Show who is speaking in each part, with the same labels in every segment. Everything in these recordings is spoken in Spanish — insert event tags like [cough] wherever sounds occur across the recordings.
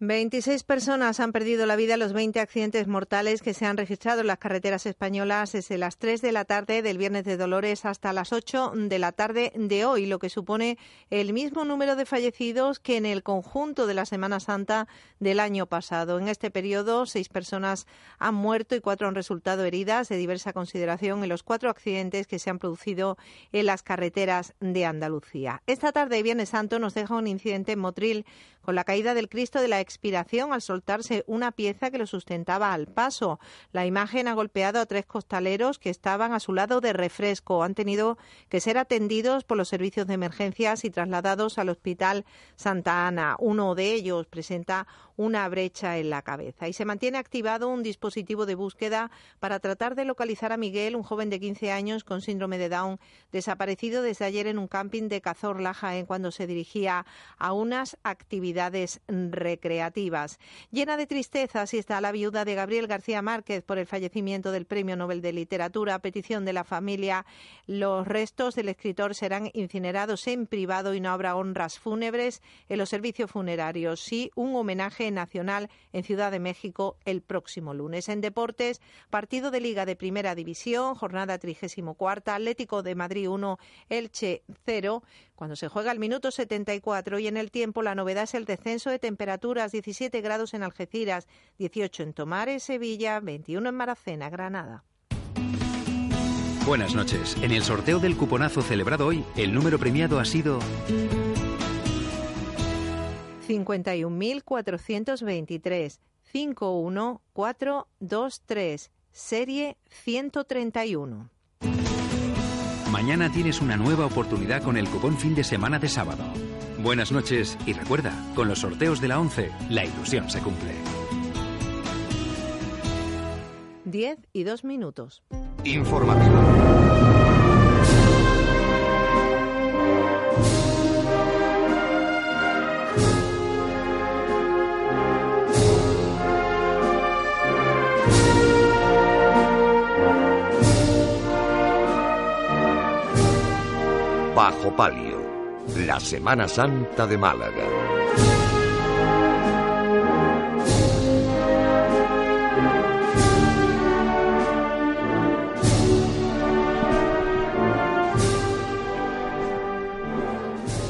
Speaker 1: 26 personas han perdido la vida en los 20 accidentes mortales que se han registrado en las carreteras españolas desde las 3 de la tarde del viernes de Dolores hasta las 8 de la tarde de hoy, lo que supone el mismo número de fallecidos que en el conjunto de la Semana Santa del año pasado. En este periodo, seis personas han muerto y cuatro han resultado heridas de diversa consideración en los cuatro accidentes que se han producido en las carreteras de Andalucía. Esta tarde, Viernes Santo, nos deja un incidente en Motril con la caída del Cristo de la expiración al soltarse una pieza que lo sustentaba al paso. La imagen ha golpeado a tres costaleros que estaban a su lado de refresco. Han tenido que ser atendidos por los servicios de emergencias y trasladados al Hospital Santa Ana. Uno de ellos presenta una brecha en la cabeza. Y se mantiene activado un dispositivo de búsqueda para tratar de localizar a Miguel, un joven de 15 años con síndrome de Down, desaparecido desde ayer en un camping de Cazorla, Jaén, cuando se dirigía a unas actividades recreativas. Llena de tristeza, así está la viuda de Gabriel García Márquez por el fallecimiento del Premio Nobel de Literatura. A petición de la familia, los restos del escritor serán incinerados en privado y no habrá honras fúnebres en los servicios funerarios. Sí, un homenaje nacional en Ciudad de México el próximo lunes. En deportes, partido de Liga de Primera División, jornada 34, Atlético de Madrid 1, Elche 0, cuando se juega al minuto 74 y en el tiempo la novedad es el descenso de temperaturas, 17 grados en Algeciras, 18 en Tomares, Sevilla, 21 en Maracena, Granada.
Speaker 2: Buenas noches. En el sorteo del cuponazo celebrado hoy, el número premiado ha sido
Speaker 1: 51.423 51423 serie 131.
Speaker 2: Mañana tienes una nueva oportunidad con el cupón fin de semana de sábado. Buenas noches y recuerda, con los sorteos de la 11, la ilusión se cumple.
Speaker 1: 10 y 2 minutos.
Speaker 2: Informativo.
Speaker 3: Bajo Palio, la Semana Santa de Málaga.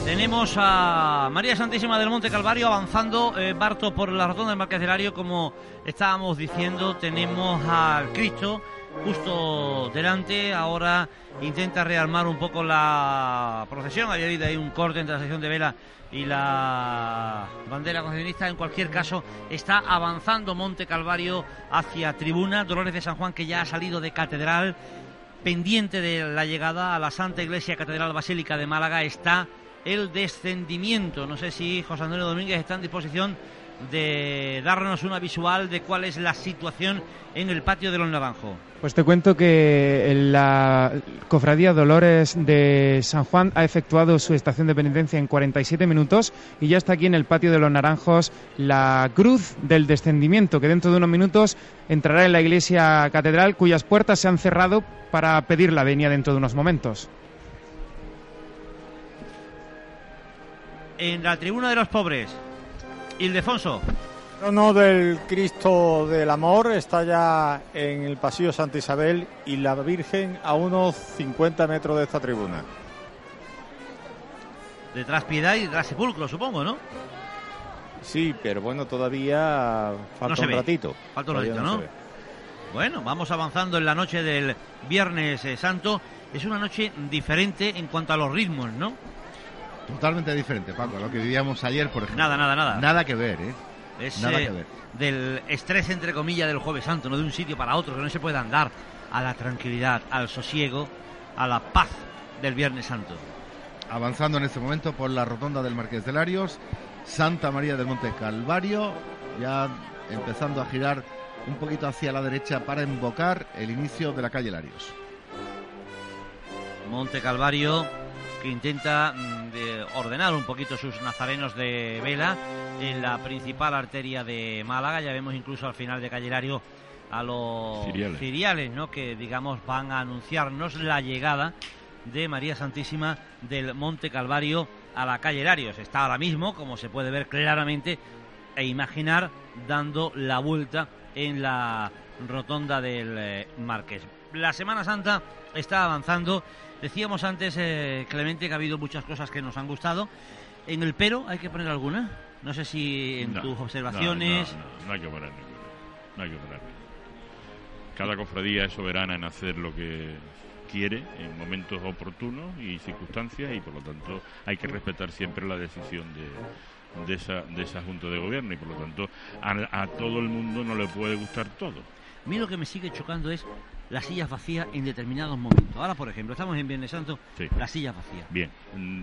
Speaker 4: Tenemos a María Santísima del Monte Calvario avanzando, eh, Barto, por la rotonda del Marqueselario, como estábamos diciendo. Tenemos al Cristo justo delante. Ahora intenta rearmar un poco la procesión. Había habido ahí un corte entre la sección de vela y la bandera concesionista. En cualquier caso, está avanzando Monte Calvario hacia tribuna. Dolores de San Juan, que ya ha salido de catedral, pendiente de la llegada a la Santa Iglesia Catedral Basílica de Málaga, está el descendimiento. No sé si José Antonio Domínguez está en disposición de darnos una visual de cuál es la situación en el patio de los Naranjos.
Speaker 5: Pues te cuento que la Cofradía Dolores de San Juan ha efectuado su estación de penitencia en 47 minutos y ya está aquí en el patio de los Naranjos la cruz del descendimiento que dentro de unos minutos entrará en la iglesia catedral cuyas puertas se han cerrado para pedir la venia dentro de unos momentos.
Speaker 4: En la tribuna de los pobres, Ildefonso.
Speaker 6: El trono del Cristo del Amor está ya en el pasillo Santa Isabel y la Virgen a unos 50 metros de esta tribuna.
Speaker 4: Detrás Piedad y detrás Sepulcro, supongo, ¿no?
Speaker 6: Sí, pero bueno, todavía falta
Speaker 4: No se
Speaker 6: un
Speaker 4: ve.
Speaker 6: ratito.
Speaker 4: Falta un ratito, ¿no? Bueno, vamos avanzando en la noche del Viernes eh, Santo. Es una noche diferente en cuanto a los ritmos, ¿no?
Speaker 7: Totalmente diferente, Paco, a lo que vivíamos ayer, por ejemplo.
Speaker 4: Nada, nada, nada.
Speaker 7: Nada que ver, ¿eh?
Speaker 4: Es
Speaker 7: Nada
Speaker 4: eh,
Speaker 7: que ver.
Speaker 4: del estrés, entre comillas, del Jueves Santo, no de un sitio para otro, que no se puede andar a la tranquilidad, al sosiego, a la paz del Viernes Santo.
Speaker 7: Avanzando en este momento por la rotonda del Marqués de Larios, Santa María del Monte Calvario, ya empezando a girar un poquito hacia la derecha para invocar el inicio de la calle Larios.
Speaker 4: Monte Calvario que intenta mm, de ordenar un poquito sus nazarenos de vela en la principal arteria de Málaga. Ya vemos incluso al final de Calle Lario a los
Speaker 8: Ciriales.
Speaker 4: ciriales, ¿no? que digamos van a anunciarnos la llegada de María Santísima del Monte Calvario a la calle Larios. Está ahora mismo, como se puede ver claramente e imaginar, dando la vuelta en la rotonda del eh, Marqués. La Semana Santa está avanzando. Decíamos antes, eh, Clemente, que ha habido muchas cosas que nos han gustado. En el pero, ¿hay que poner alguna? No sé si en
Speaker 8: No,
Speaker 4: tus observaciones...
Speaker 8: No, no, no hay que poner ninguna. No hay que poner ninguna. Cada cofradía es soberana en hacer lo que quiere en momentos oportunos y circunstancias y por lo tanto hay que respetar siempre la decisión de, de esa, de esa Junta de Gobierno y por lo tanto a, a todo el mundo no le puede gustar todo.
Speaker 4: A mí lo que me sigue chocando es las sillas vacías en determinados momentos. Ahora, por ejemplo, estamos en Viernes Santo,
Speaker 8: Sí.
Speaker 4: las sillas vacías.
Speaker 8: Bien.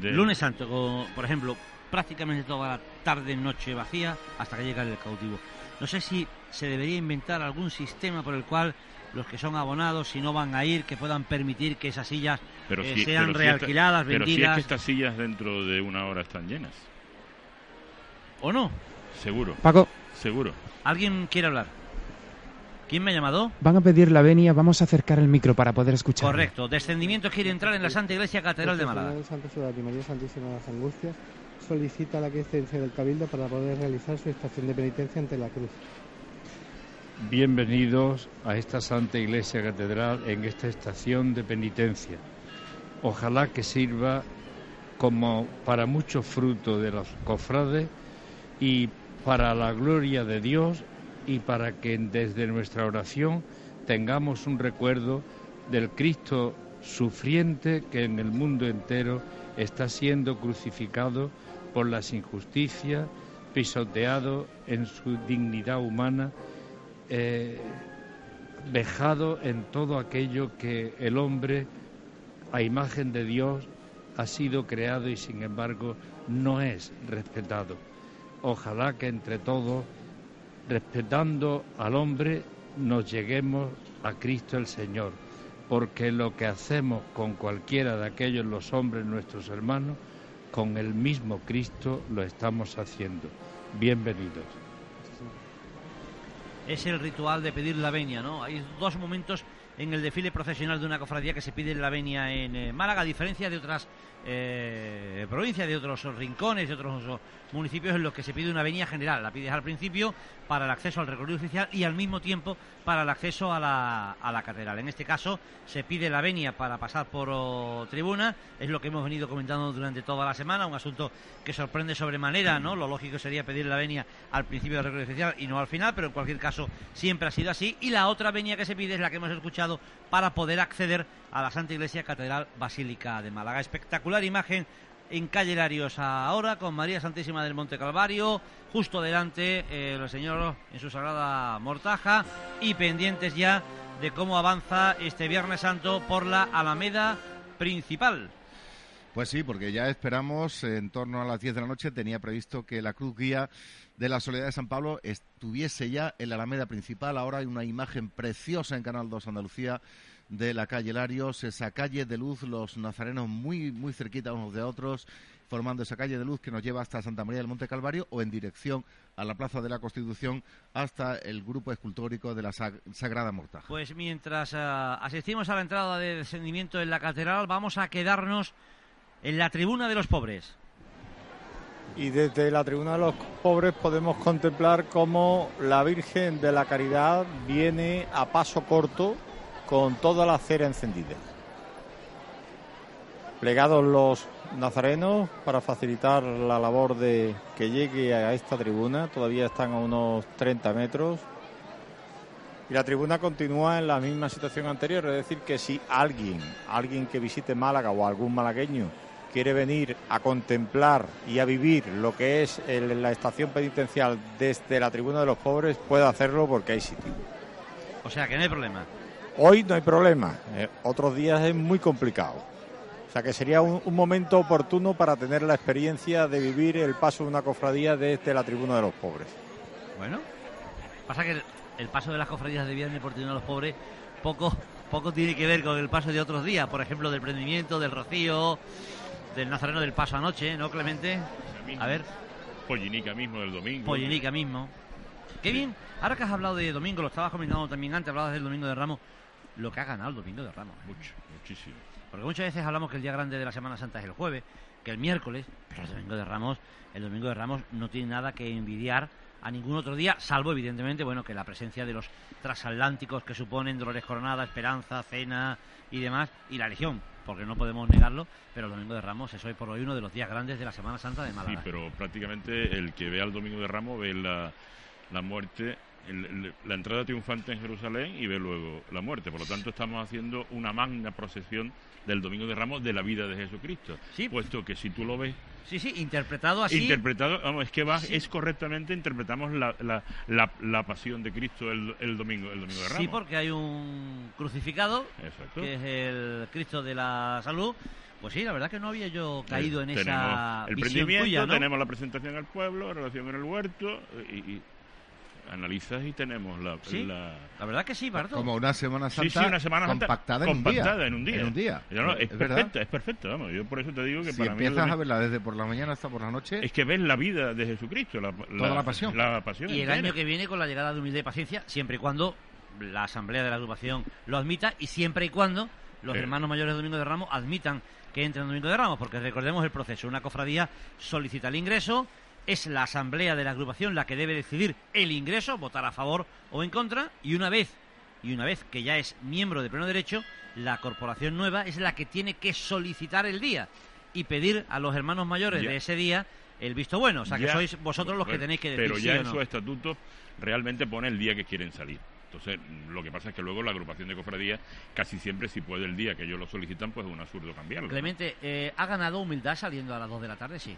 Speaker 8: De-
Speaker 4: Lunes Santo, con, por ejemplo, prácticamente toda la tarde, noche vacía hasta que llega el cautivo. No sé si se debería inventar algún sistema por el cual los que son abonados, si no van a ir, que puedan permitir que esas sillas
Speaker 8: pero
Speaker 4: eh,
Speaker 8: si-
Speaker 4: sean
Speaker 8: pero si esta-
Speaker 4: realquiladas,
Speaker 8: pero si es
Speaker 4: vendidas,
Speaker 8: que estas sillas dentro de una hora están llenas.
Speaker 4: ¿o no?
Speaker 8: Seguro.
Speaker 5: Paco,
Speaker 8: Seguro.
Speaker 4: ¿Alguien quiere hablar? ¿Quién me ha llamado?
Speaker 5: van a pedir la venia, vamos a acercar el micro para poder escuchar.
Speaker 4: Correcto. Descendimiento quiere entrar en la Santa Iglesia Catedral de Málaga.
Speaker 9: Santo Sudario y María Santísima de las Angustias solicita la quiescencia del Cabildo para poder realizar su estación de penitencia ante la cruz.
Speaker 10: Bienvenidos a esta Santa Iglesia Catedral en esta estación de penitencia. Ojalá que sirva como para mucho fruto de los cofrades y para la gloria de Dios y para que desde nuestra oración tengamos un recuerdo del Cristo sufriente que en el mundo entero está siendo crucificado por las injusticias, pisoteado en su dignidad humana eh, vejado en todo aquello que el hombre, a imagen de Dios, ha sido creado y sin embargo no es respetado. Ojalá que entre todos, respetando al hombre, nos lleguemos a Cristo el Señor, porque lo que hacemos con cualquiera de aquellos los hombres, nuestros hermanos, con el mismo Cristo lo estamos haciendo. Bienvenidos.
Speaker 4: es el ritual de pedir la venia, ¿no? Hay dos momentos en el desfile procesional de una cofradía que se pide la venia en eh, Málaga, a diferencia de otras eh, provincias, de otros rincones, de otros oh, municipios en los que se pide una venia general. La pides al principio para el acceso al recorrido oficial y al mismo tiempo para el acceso a la, a la catedral. En este caso se pide la venia para pasar por oh, tribuna, es lo que hemos venido comentando durante toda la semana, un asunto que sorprende sobremanera, ¿no? Lo lógico sería pedir la venia al principio del recorrido oficial y no al final, pero en cualquier caso siempre ha sido así. Y la otra venia que se pide es la que hemos escuchado para poder acceder a la Santa Iglesia Catedral Basílica de Málaga. Espectacular imagen en calle Larios ahora con María Santísima del Monte Calvario, justo delante eh, el Señor en su sagrada mortaja y pendientes ya de cómo avanza este Viernes Santo por la Alameda principal.
Speaker 7: Pues sí, porque ya esperamos en torno a las 10 de la noche. Tenía previsto que la cruz guía de la Soledad de San Pablo estuviese ya en la Alameda principal. Ahora hay una imagen preciosa en Canal 2 Andalucía de la calle Larios, esa calle de luz, los nazarenos muy, muy cerquita unos de otros, formando esa calle de luz que nos lleva hasta Santa María del Monte Calvario o en dirección a la Plaza de la Constitución hasta el grupo escultórico de la Sag- Sagrada Mortaja.
Speaker 4: Pues mientras ah, asistimos a la entrada de descendimiento en la catedral, vamos a quedarnos en la tribuna de los pobres.
Speaker 6: Y desde la tribuna de los pobres podemos contemplar cómo la Virgen de la Caridad viene a paso corto con toda la cera encendida. Plegados los nazarenos para facilitar la labor de que llegue a esta tribuna, todavía están a unos 30 metros. Y la tribuna continúa en la misma situación anterior, es decir, que si alguien, alguien que visite Málaga o algún malagueño quiere venir a contemplar y a vivir lo que es el- la estación penitencial desde la tribuna de los pobres, puede hacerlo porque hay sitio.
Speaker 4: O sea que no hay problema.
Speaker 6: Hoy no hay problema, eh, otros días es muy complicado. sea que sería un, un momento oportuno para tener la experiencia de vivir el paso de una cofradía desde la tribuna de los pobres.
Speaker 4: Bueno, pasa que el, el paso de las cofradías de viernes por Tribuna de los Pobres poco, poco tiene que ver con el paso de otros días, por ejemplo, del prendimiento, del rocío, del nazareno del paso anoche, ¿no, Clemente? A ver,
Speaker 8: Pollinica mismo del domingo.
Speaker 4: Pollinica mismo. Qué bien, ahora que has hablado de domingo, lo estabas comentando también antes, hablabas del domingo de Ramos, lo que ha ganado el domingo de Ramos. ¿eh?
Speaker 8: Mucho, muchísimo.
Speaker 4: Porque muchas veces hablamos que el día grande de la Semana Santa es el jueves, que el miércoles, pero el domingo de Ramos, el domingo de Ramos no tiene nada que envidiar a ningún otro día, salvo evidentemente, bueno, que la presencia de los transatlánticos que suponen Dolores Coronada, Esperanza, Cena y demás, y la Legión, porque no podemos negarlo, pero el domingo de Ramos es hoy por hoy uno de los días grandes de la Semana Santa de
Speaker 8: Sí,
Speaker 4: Málaga.
Speaker 8: pero prácticamente el que vea el Domingo de Ramos ve la, la muerte, el- el- la entrada triunfante en Jerusalén y ve luego la muerte. Por lo tanto, estamos haciendo una magna procesión del Domingo de Ramos de la vida de Jesucristo. Puesto que si tú lo ves
Speaker 4: Sí, sí, interpretado así.
Speaker 8: interpretado, vamos, es que va, es correctamente interpretamos la, la, la, la pasión de Cristo el, el domingo, el domingo de Ramos.
Speaker 4: Sí, porque hay un crucificado,
Speaker 8: Exacto.
Speaker 4: que es el Cristo de la salud. Pues sí, la verdad que no había yo caído en esa
Speaker 8: el
Speaker 4: visión tuya, ¿no?
Speaker 8: tenemos la presentación al pueblo, la relación en el huerto y, y analizas y tenemos la,
Speaker 4: Sí,
Speaker 8: la...
Speaker 4: la verdad que sí, Barto.
Speaker 7: Como una Semana
Speaker 8: Sí,
Speaker 7: Santa
Speaker 8: sí, una Semana Santa
Speaker 7: compactada, en, un
Speaker 8: compactada
Speaker 7: día,
Speaker 8: en un día.
Speaker 7: En un día.
Speaker 8: No, es,
Speaker 7: Es verdad.
Speaker 8: perfecta, es perfecta, vamos. Yo por eso te digo que
Speaker 7: Si
Speaker 8: para mí el
Speaker 7: empiezas a verla desde por la mañana hasta por la noche,
Speaker 8: es que ves la vida de Jesucristo, la,
Speaker 7: Toda la pasión.
Speaker 8: La pasión
Speaker 4: Y el
Speaker 8: entera.
Speaker 4: año que viene con la llegada de humildad y paciencia, siempre y cuando la asamblea de la agrupación lo admita y siempre y cuando los
Speaker 8: Sí.
Speaker 4: hermanos mayores de Domingo de Ramos admitan que entren en Domingo de Ramos, porque recordemos el proceso. Una cofradía solicita el ingreso, es la asamblea de la agrupación la que debe decidir el ingreso, votar a favor o en contra, y una vez y una vez que ya es miembro de pleno derecho, la corporación nueva es la que tiene que solicitar el día y pedir a los hermanos mayores
Speaker 8: Ya.
Speaker 4: de ese día el visto bueno, o sea que sois vosotros los que tenéis que decir
Speaker 8: Pero
Speaker 4: sí
Speaker 8: ya
Speaker 4: o
Speaker 8: en
Speaker 4: no.
Speaker 8: su estatuto realmente pone el día que quieren salir. Entonces, lo que pasa es que luego la agrupación de cofradías casi siempre, si puede el día que ellos lo solicitan, pues es un absurdo cambiarlo. ¿no?
Speaker 4: Clemente, eh, ¿ha ganado humildad saliendo a las 2 de la tarde? Sí.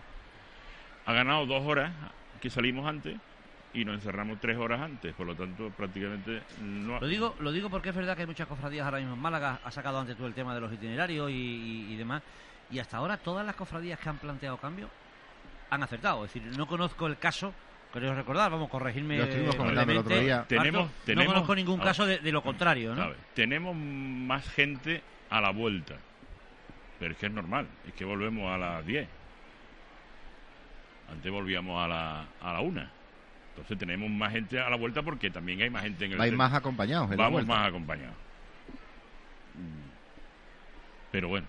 Speaker 8: Ha ganado dos horas que salimos antes y nos encerramos tres horas antes. Por lo tanto, prácticamente no.
Speaker 4: Lo digo, lo digo porque es verdad que hay muchas cofradías ahora mismo en Málaga. Ha sacado antes tú el tema de los itinerarios y, y- y demás. Y hasta ahora todas las cofradías que han planteado cambio han acertado. Es decir, no conozco el caso. Creo recordar, vamos, corregirme.
Speaker 7: Lo estuvimos comentando el otro
Speaker 4: brevemente,
Speaker 7: día.
Speaker 4: Barto,
Speaker 8: Tenemos- tenemos-
Speaker 4: no conozco ningún
Speaker 8: a
Speaker 4: caso
Speaker 8: ver.
Speaker 4: de, de lo contrario, ¿no?
Speaker 8: A ver, tenemos más gente a la vuelta. Pero es que es normal, es que volvemos a las 10. Antes volvíamos a la, a la 1. Entonces tenemos más gente a la vuelta porque también hay más gente en el centro.
Speaker 7: más acompañados. en
Speaker 8: Vamos más acompañados. Mm. Pero bueno,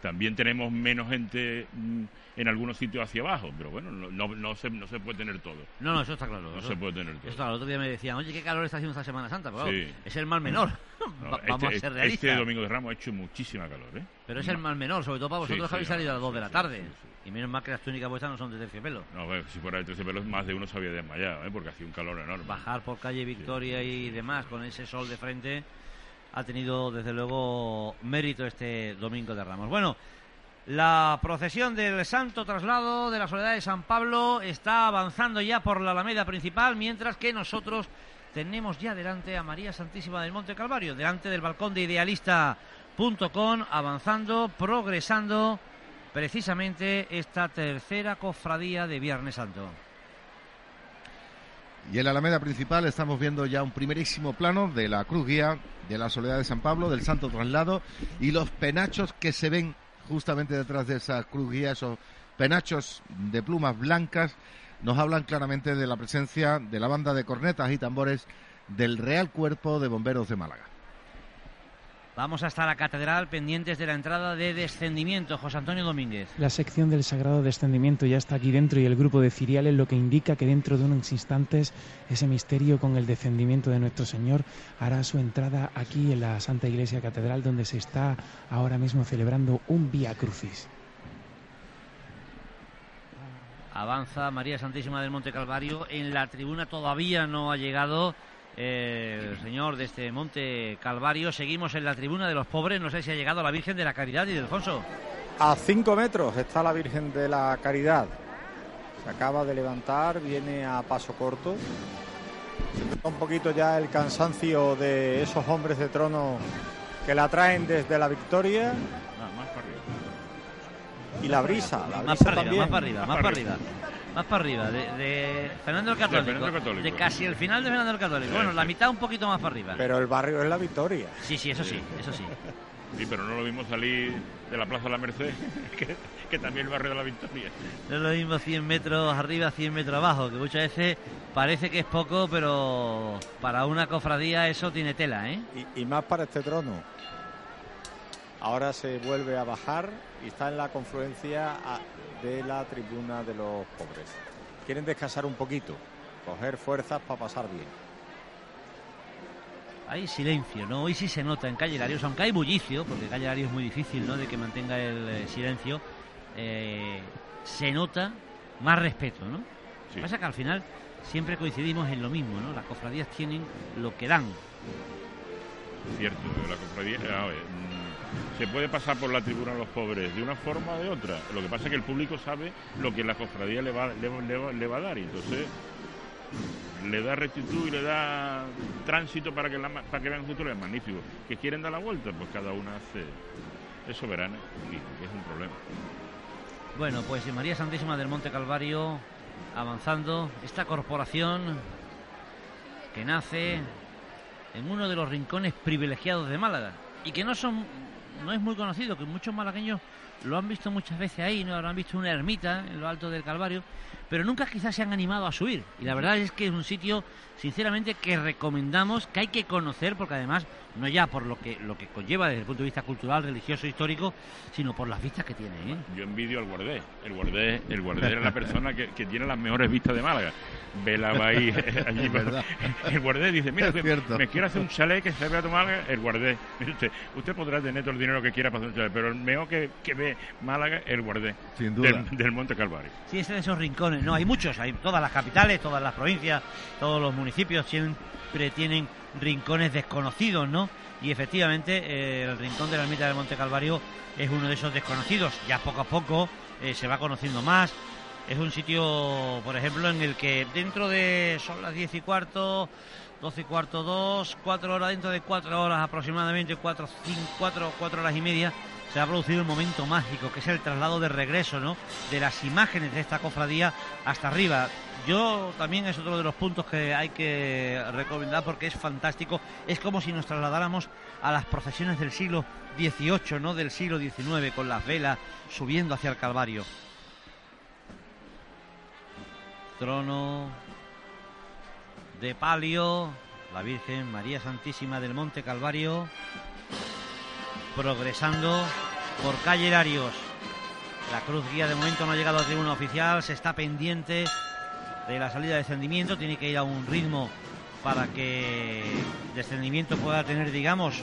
Speaker 8: también tenemos menos gente mm, en algunos sitios hacia abajo. Pero bueno, no, no, no se, no se puede tener todo.
Speaker 4: No, no, eso está claro.
Speaker 8: No
Speaker 4: Eso-
Speaker 8: se puede tener todo.
Speaker 4: Eso el otro día me decían, oye, qué calor está haciendo esta Semana Santa. Pero claro,
Speaker 8: Sí.
Speaker 4: es el mal menor. [laughs]
Speaker 8: No,
Speaker 4: Va- Vamos
Speaker 8: este,
Speaker 4: a ser realistas.
Speaker 8: este domingo de Ramos ha hecho muchísima calor, ¿eh?
Speaker 4: Pero es el mal menor, sobre todo para vosotros
Speaker 8: sí,
Speaker 4: que habéis salido a las 2
Speaker 8: sí,
Speaker 4: de la tarde.
Speaker 8: sí.
Speaker 4: Y menos mal que las túnicas vuestras no son de terciopelo.
Speaker 8: No, bueno, si fuera de 13 pelos, más de uno se había desmayado, ¿eh? Porque hacía un calor enorme.
Speaker 4: Bajar por calle Victoria y demás con ese sol de frente ha tenido desde luego mérito este domingo de Ramos. Bueno, la procesión del Santo Traslado de la Soledad de San Pablo está avanzando ya por la Alameda principal, mientras que nosotros tenemos ya delante a María Santísima del Monte Calvario, delante del balcón de idealista.com, avanzando, progresando precisamente esta tercera cofradía de Viernes Santo.
Speaker 7: Y en la Alameda principal estamos viendo ya un primerísimo plano de la cruz guía de la Soledad de San Pablo, del Santo Traslado y los penachos que se ven justamente detrás de esa cruz esos penachos de plumas blancas, nos hablan claramente de la presencia de la banda de cornetas y tambores del Real Cuerpo de Bomberos de Málaga.
Speaker 4: Vamos hasta la catedral pendientes de la entrada de descendimiento. José Antonio Domínguez.
Speaker 5: La sección del Sagrado Descendimiento ya está aquí dentro y el grupo de ciriales, lo que indica que dentro de unos instantes ese misterio con el descendimiento de nuestro Señor hará su entrada aquí en la Santa Iglesia Catedral, donde se está ahora mismo celebrando un Vía Crucis.
Speaker 4: Avanza María Santísima del Monte Calvario. En la tribuna todavía no ha llegado el señor de este Monte Calvario. Seguimos en la tribuna de los pobres. No sé si ha llegado la Virgen de la Caridad y de Alfonso.
Speaker 6: A cinco metros está la Virgen de la Caridad. Se acaba de levantar, viene a paso corto. Se nota un poquito ya el cansancio de esos hombres de trono que la traen desde la victoria.
Speaker 8: Más para arriba.
Speaker 6: Y la brisa, la
Speaker 4: más
Speaker 6: brisa
Speaker 4: para arriba,
Speaker 6: también.
Speaker 4: más para arriba, más para arriba. Más para arriba, de, de Fernando el Católico,
Speaker 8: Fernando el Católico.
Speaker 4: de casi el final de Fernando el Católico. Bueno, la mitad un poquito más para arriba.
Speaker 6: Pero el barrio es la victoria.
Speaker 4: Sí, sí, eso sí, eso sí.
Speaker 8: Sí, pero no lo vimos salir de la Plaza de la Merced, [laughs] que, que también el barrio de la Victoria.
Speaker 4: No es lo mismo 100 metros arriba, 100 metros abajo, que muchas veces parece que es poco, pero para una cofradía eso tiene tela, ¿eh?
Speaker 6: Y, y más para este trono. Ahora se vuelve a bajar y está en la confluencia a- de la tribuna de los pobres. Quieren descansar un poquito, coger fuerzas para pasar bien.
Speaker 4: Hay silencio, ¿no? Hoy sí se nota en Calle Larios, aunque hay bullicio, porque Calle Larios es muy difícil, ¿no? De que mantenga el eh, silencio, eh, se nota más respeto, ¿no? Lo que pasa es que al final siempre coincidimos en lo mismo, ¿no? Las cofradías tienen lo que dan.
Speaker 8: Cierto, la cofradía. A se puede pasar por la tribuna de los pobres de una forma o de otra. Lo que pasa es que el público sabe lo que la cofradía le va, le, le va- le va a dar y entonces le da rectitud y le da tránsito para que, la, para que vean futuro es magnífico. Que quieren dar la vuelta, pues cada una hace. Es soberana y es un problema.
Speaker 4: Bueno, pues María Santísima del Monte Calvario avanzando, esta corporación que nace en uno de los rincones privilegiados de Málaga y que no son no es muy conocido, que muchos malagueños lo han visto muchas veces ahí, no han visto una ermita en lo alto del Calvario, pero nunca quizás se han animado a subir. Y la verdad es que es un sitio, sinceramente, que recomendamos, que hay que conocer, porque además, no ya por lo que, lo que conlleva desde el punto de vista cultural, religioso, histórico, sino por las vistas que tiene. ¿eh?
Speaker 8: Yo envidio al guardé. El guardé, el guardé es la persona que, que tiene las mejores vistas de Málaga. Vela va ahí, [laughs] allí
Speaker 7: Es verdad.
Speaker 8: El guardé dice, mira, que me quiero hacer un chalet que se vea tu Málaga. El guardé. Usted, usted podrá tener todo el dinero que quiera para hacer un chalet, pero el mejor que, que ve Málaga, el guardé.
Speaker 7: Sin duda.
Speaker 8: Del, del Monte Calvario.
Speaker 4: Sí, es de esos rincones. No, hay muchos. Hay todas las capitales, todas las provincias, todos los municipios siempre tienen rincones desconocidos, ¿no? Y efectivamente, eh, el rincón de la ermita del Monte Calvario es uno de esos desconocidos. Ya poco a poco eh, se va conociendo más. Es un sitio, por ejemplo, en el que dentro de. son las 10 y cuarto. 12 y cuarto, 2, 4 horas, dentro de 4 horas aproximadamente, 4, 5, 4, 4 horas y media, se ha producido un momento mágico, que es el traslado de regreso, ¿no? De las imágenes de esta cofradía hasta arriba. Yo también es otro de los puntos que hay que recomendar porque es fantástico. Es como si nos trasladáramos a las procesiones del siglo XVIII, ¿no? Del siglo XIX, con las velas subiendo hacia el Calvario. Trono de palio, la Virgen María Santísima del Monte Calvario, progresando por calle Larios. La cruz guía de momento no ha llegado a tribuna oficial, se está pendiente de la salida de descendimiento, tiene que ir a un ritmo para que descendimiento pueda tener, digamos,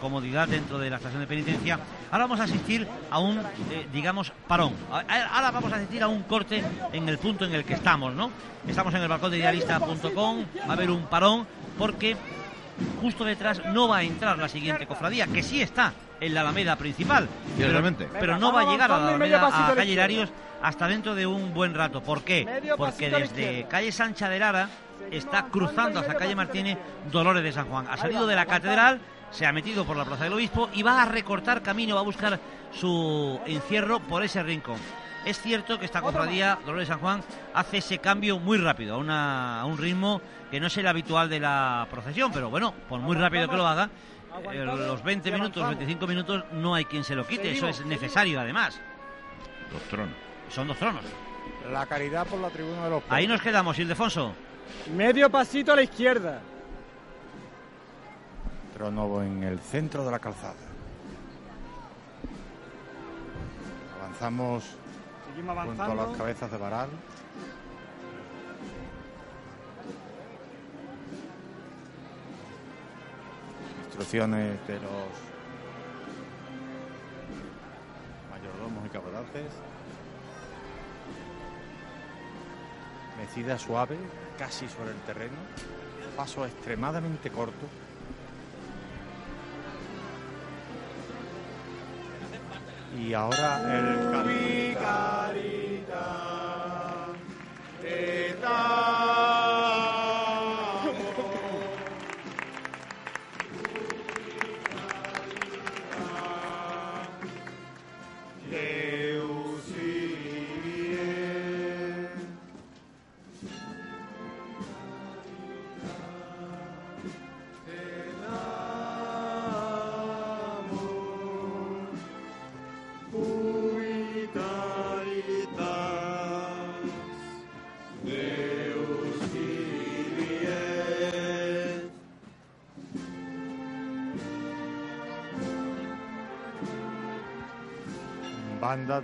Speaker 4: comodidad dentro de la estación de penitencia. Ahora vamos a asistir a un, eh, digamos, parón. Ahora vamos a asistir a un corte en el punto en el que estamos, ¿no? Estamos en el balcón de idealista.com, va a haber un parón porque justo detrás no va a entrar la siguiente cofradía, que sí está en la Alameda principal. Pero, pero no va a llegar a la Alameda,
Speaker 11: a
Speaker 4: calle. Larios hasta dentro de un buen rato. ¿Por qué? Porque desde calle Sancha de Lara está cruzando hasta calle Martínez Dolores de San Juan. Ha salido de la catedral, se ha metido por la plaza del obispo y va a recortar camino, va a buscar su encierro por ese rincón. Es cierto que esta cofradía, Dolores de San Juan, hace ese cambio muy rápido, a, una- a un ritmo que no es el habitual de la procesión, pero bueno, por muy rápido que lo haga, eh, los 20 minutos, 25 minutos, no hay quien se lo quite, eso es necesario además.
Speaker 8: Dos tronos.
Speaker 4: Son dos tronos.
Speaker 6: La caridad por la tribuna de los pobres.
Speaker 4: Ahí nos quedamos, Ildefonso.
Speaker 11: Medio pasito a la izquierda.
Speaker 6: Trono en el centro de la calzada. Avanzamos
Speaker 11: Seguimos
Speaker 6: junto a
Speaker 11: avanzando.
Speaker 6: las cabezas de varal. Instrucciones de los mayordomos y caporaces. Mecida suave, casi sobre el terreno. Paso extremadamente corto. Y ahora el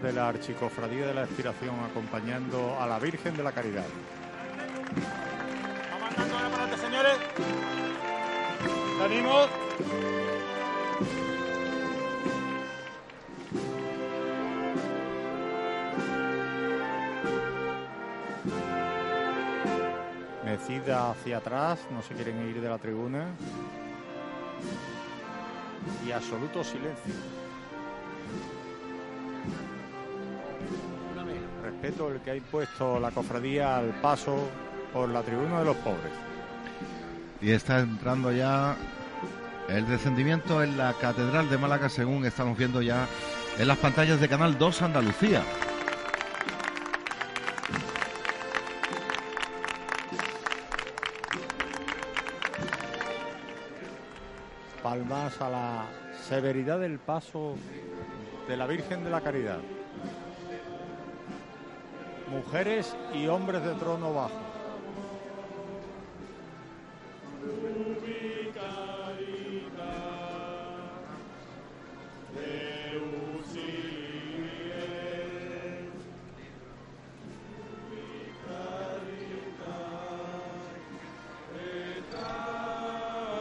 Speaker 6: de la Archicofradía de la Expiración acompañando a la Virgen de la Caridad.
Speaker 11: Vamos andando ahora para adelante, señores. Salimos.
Speaker 6: Mecida hacia atrás, no se quieren ir de la tribuna. Y absoluto silencio. El que ha impuesto la cofradía al paso por la tribuna de los pobres.
Speaker 7: Y está entrando ya el descendimiento en la Catedral de Málaga, según estamos viendo ya en las pantallas de Canal 2 Andalucía.
Speaker 6: Palmas a la severidad del paso de la Virgen de la Caridad. Mujeres y hombres de trono bajo.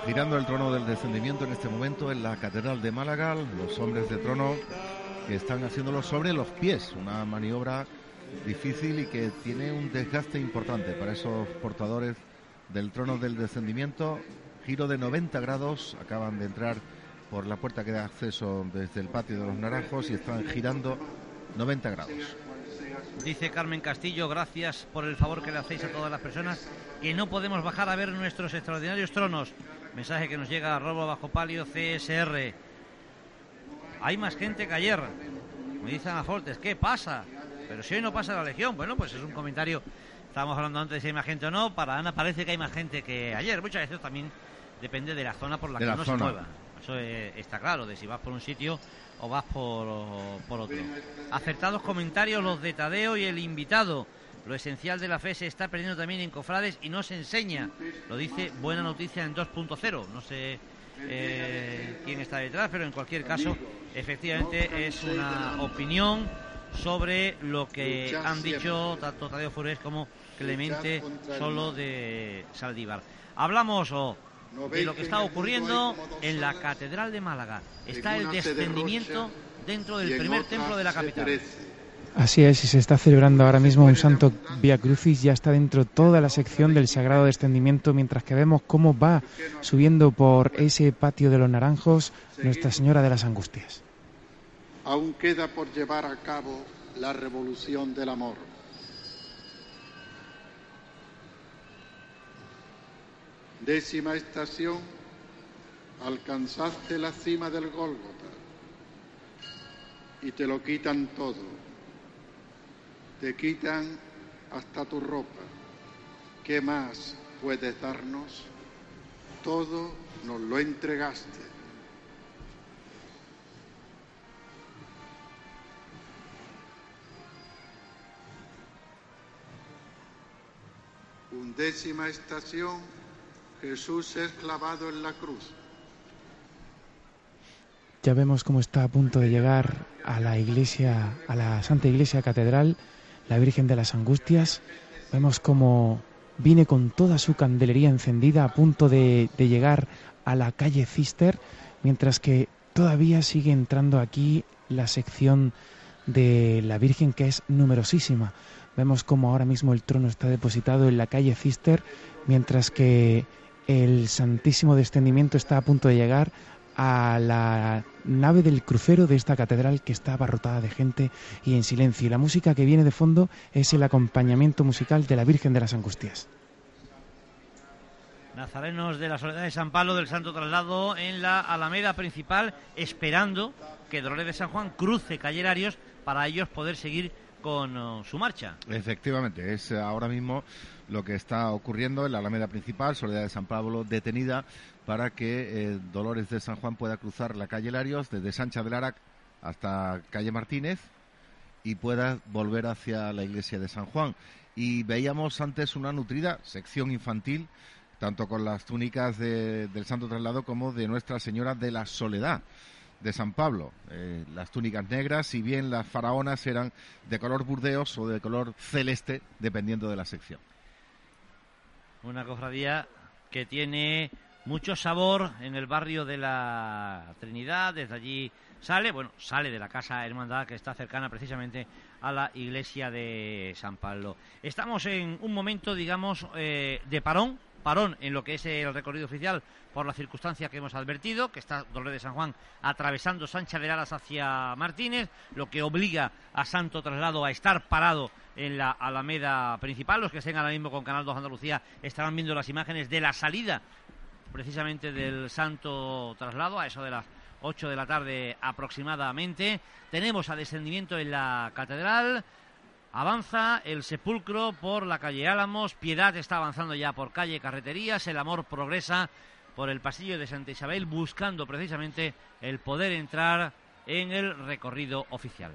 Speaker 7: Girando el trono del descendimiento en este momento en la Catedral de Málaga, los hombres de trono que están haciéndolo sobre los pies, una maniobra difícil y que tiene un desgaste importante para esos portadores del trono del descendimiento. Giro de 90 grados, acaban de entrar por la puerta que da acceso desde el patio de los naranjos y están girando 90 grados.
Speaker 4: Dice Carmen Castillo, gracias por el favor que le hacéis a todas las personas que no podemos bajar a ver nuestros extraordinarios tronos. Mensaje que nos llega a Robo Bajo Palio CSR. Hay más gente que ayer. Me dice Ana Fortes, ¿qué pasa? Pero si hoy no pasa la legión, bueno, pues es un comentario. Estábamos hablando antes de si hay más gente o no. Para Ana parece que hay más gente que ayer. Muchas veces también depende de la zona por la
Speaker 7: De
Speaker 4: que
Speaker 7: la
Speaker 4: uno
Speaker 7: zona.
Speaker 4: se mueva. Eso eh, está claro, de si vas por un sitio o vas por, por otro. Acertados comentarios los de Tadeo y el invitado. Lo esencial de la fe se está perdiendo también en cofrades y no se enseña. Lo dice Buena Noticia en 2.0. No sé eh, quién está detrás, pero en cualquier caso, efectivamente es una opinión sobre lo que han dicho tanto Tadeo Fures como Clemente Solo de Saldívar. Hablamos oh, de lo que está ocurriendo en la Catedral de Málaga. Está el descendimiento dentro del primer templo de la capital.
Speaker 5: Así es, y se está celebrando ahora mismo un santo Via Crucis, ya está dentro toda la sección del Sagrado Descendimiento, mientras que vemos cómo va subiendo por ese patio de los naranjos Nuestra Señora de las Angustias.
Speaker 12: Aún queda por llevar a cabo la revolución del amor. Décima estación, alcanzaste la cima del Gólgota y te lo quitan todo. Te quitan hasta tu ropa. ¿Qué más puedes darnos? Todo nos lo entregaste. Undécima estación, Jesús es clavado en la cruz.
Speaker 5: Ya vemos cómo está a punto de llegar a la iglesia, a la Santa Iglesia Catedral, la Virgen de las Angustias. Vemos cómo viene con toda su candelería encendida a punto de, de llegar a la calle Cister, mientras que todavía sigue entrando aquí la sección de la Virgen que es numerosísima. Vemos cómo ahora mismo el trono está depositado en la calle Cister, mientras que el Santísimo Descendimiento está a punto de llegar a la nave del crucero de esta catedral que está abarrotada de gente y en silencio. Y la música que viene de fondo es el acompañamiento musical de la Virgen de las Angustias.
Speaker 4: Nazarenos de la Soledad de San Pablo del Santo Traslado en la Alameda principal, esperando que Dolores de San Juan cruce Calle Larios para ellos poder seguir con uh, su marcha.
Speaker 7: Efectivamente, es ahora mismo lo que está ocurriendo en la Alameda Principal, Soledad de San Pablo detenida para que eh, Dolores de San Juan pueda cruzar la calle Larios desde Sancha del Arac hasta calle Martínez y pueda volver hacia la iglesia de San Juan. Y veíamos antes una nutrida sección infantil, tanto con las túnicas del Santo Traslado como de Nuestra Señora de la Soledad de San Pablo. Eh, las túnicas negras, si bien las faraonas eran de color burdeos o de color celeste, dependiendo de la sección.
Speaker 4: Una cofradía que tiene mucho sabor en el barrio de la Trinidad, desde allí sale, bueno, sale de la casa hermandad que está cercana precisamente a la iglesia de San Pablo. Estamos en un momento, digamos, eh, de parón, parón en lo que es el recorrido oficial por la circunstancia que hemos advertido, que está Dolores de San Juan atravesando Sancha de Aras hacia Martínez, lo que obliga a Santo Traslado a estar parado en la Alameda principal. Los que estén ahora mismo con Canal 2 Andalucía estarán viendo las imágenes de la salida precisamente del Santo Traslado a eso de las 8 de la tarde aproximadamente. Tenemos a descendimiento en la catedral. Avanza el sepulcro por la calle Álamos, Piedad está avanzando ya por calle Carreterías, el amor progresa por el pasillo de Santa Isabel buscando precisamente el poder entrar en el recorrido oficial.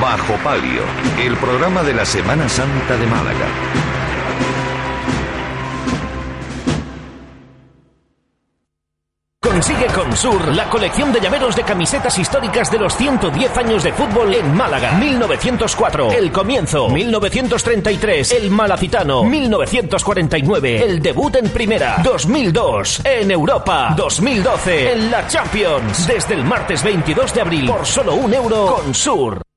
Speaker 3: Bajo Palio, el programa de la Semana Santa de Málaga.
Speaker 13: Consigue con Sur la colección de llaveros de camisetas históricas de los 110 años de fútbol en Málaga. 1904, el comienzo. 1933, el Malacitano. 1949, el debut en primera. 2002, en Europa. 2012, en la Champions. Desde el martes 22 de abril, por solo un euro, con Sur.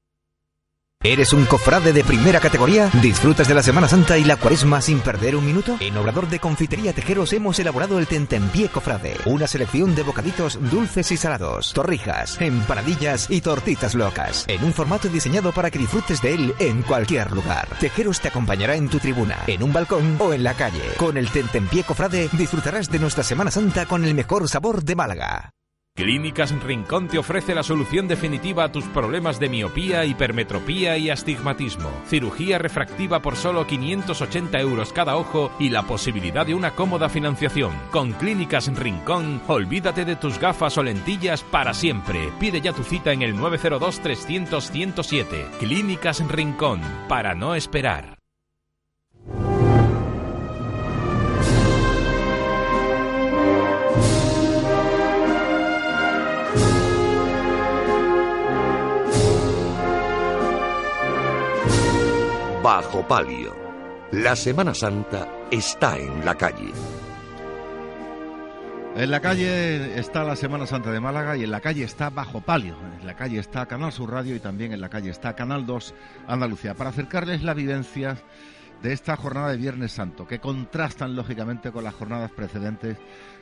Speaker 14: ¿Eres un cofrade de primera categoría? ¿Disfrutas de la Semana Santa y la cuaresma sin perder un minuto? En Obrador de Confitería Tejeros hemos elaborado el Tentempié Cofrade, una selección de bocaditos dulces y salados, torrijas, empanadillas y tortitas locas, en un formato diseñado para que disfrutes de él en cualquier lugar. Tejeros te acompañará en tu tribuna, en un balcón o en la calle. Con el Tentempié Cofrade disfrutarás de nuestra Semana Santa con el mejor sabor de Málaga.
Speaker 15: Clínicas Rincón te ofrece la solución definitiva a tus problemas de miopía, hipermetropía y astigmatismo. Cirugía refractiva por solo 580 euros cada ojo y la posibilidad de una cómoda financiación. Con Clínicas Rincón, olvídate de tus gafas o lentillas para siempre. Pide ya tu cita en el 902 300 107. Clínicas Rincón, para no esperar.
Speaker 3: Bajo Palio. La Semana Santa está en la calle.
Speaker 7: En la calle está la Semana Santa de Málaga y en la calle está Bajo Palio. En la calle está Canal Sur Radio y también en la calle está Canal 2 Andalucía. Para acercarles la vivencia de esta jornada de Viernes Santo, que contrastan lógicamente con las jornadas precedentes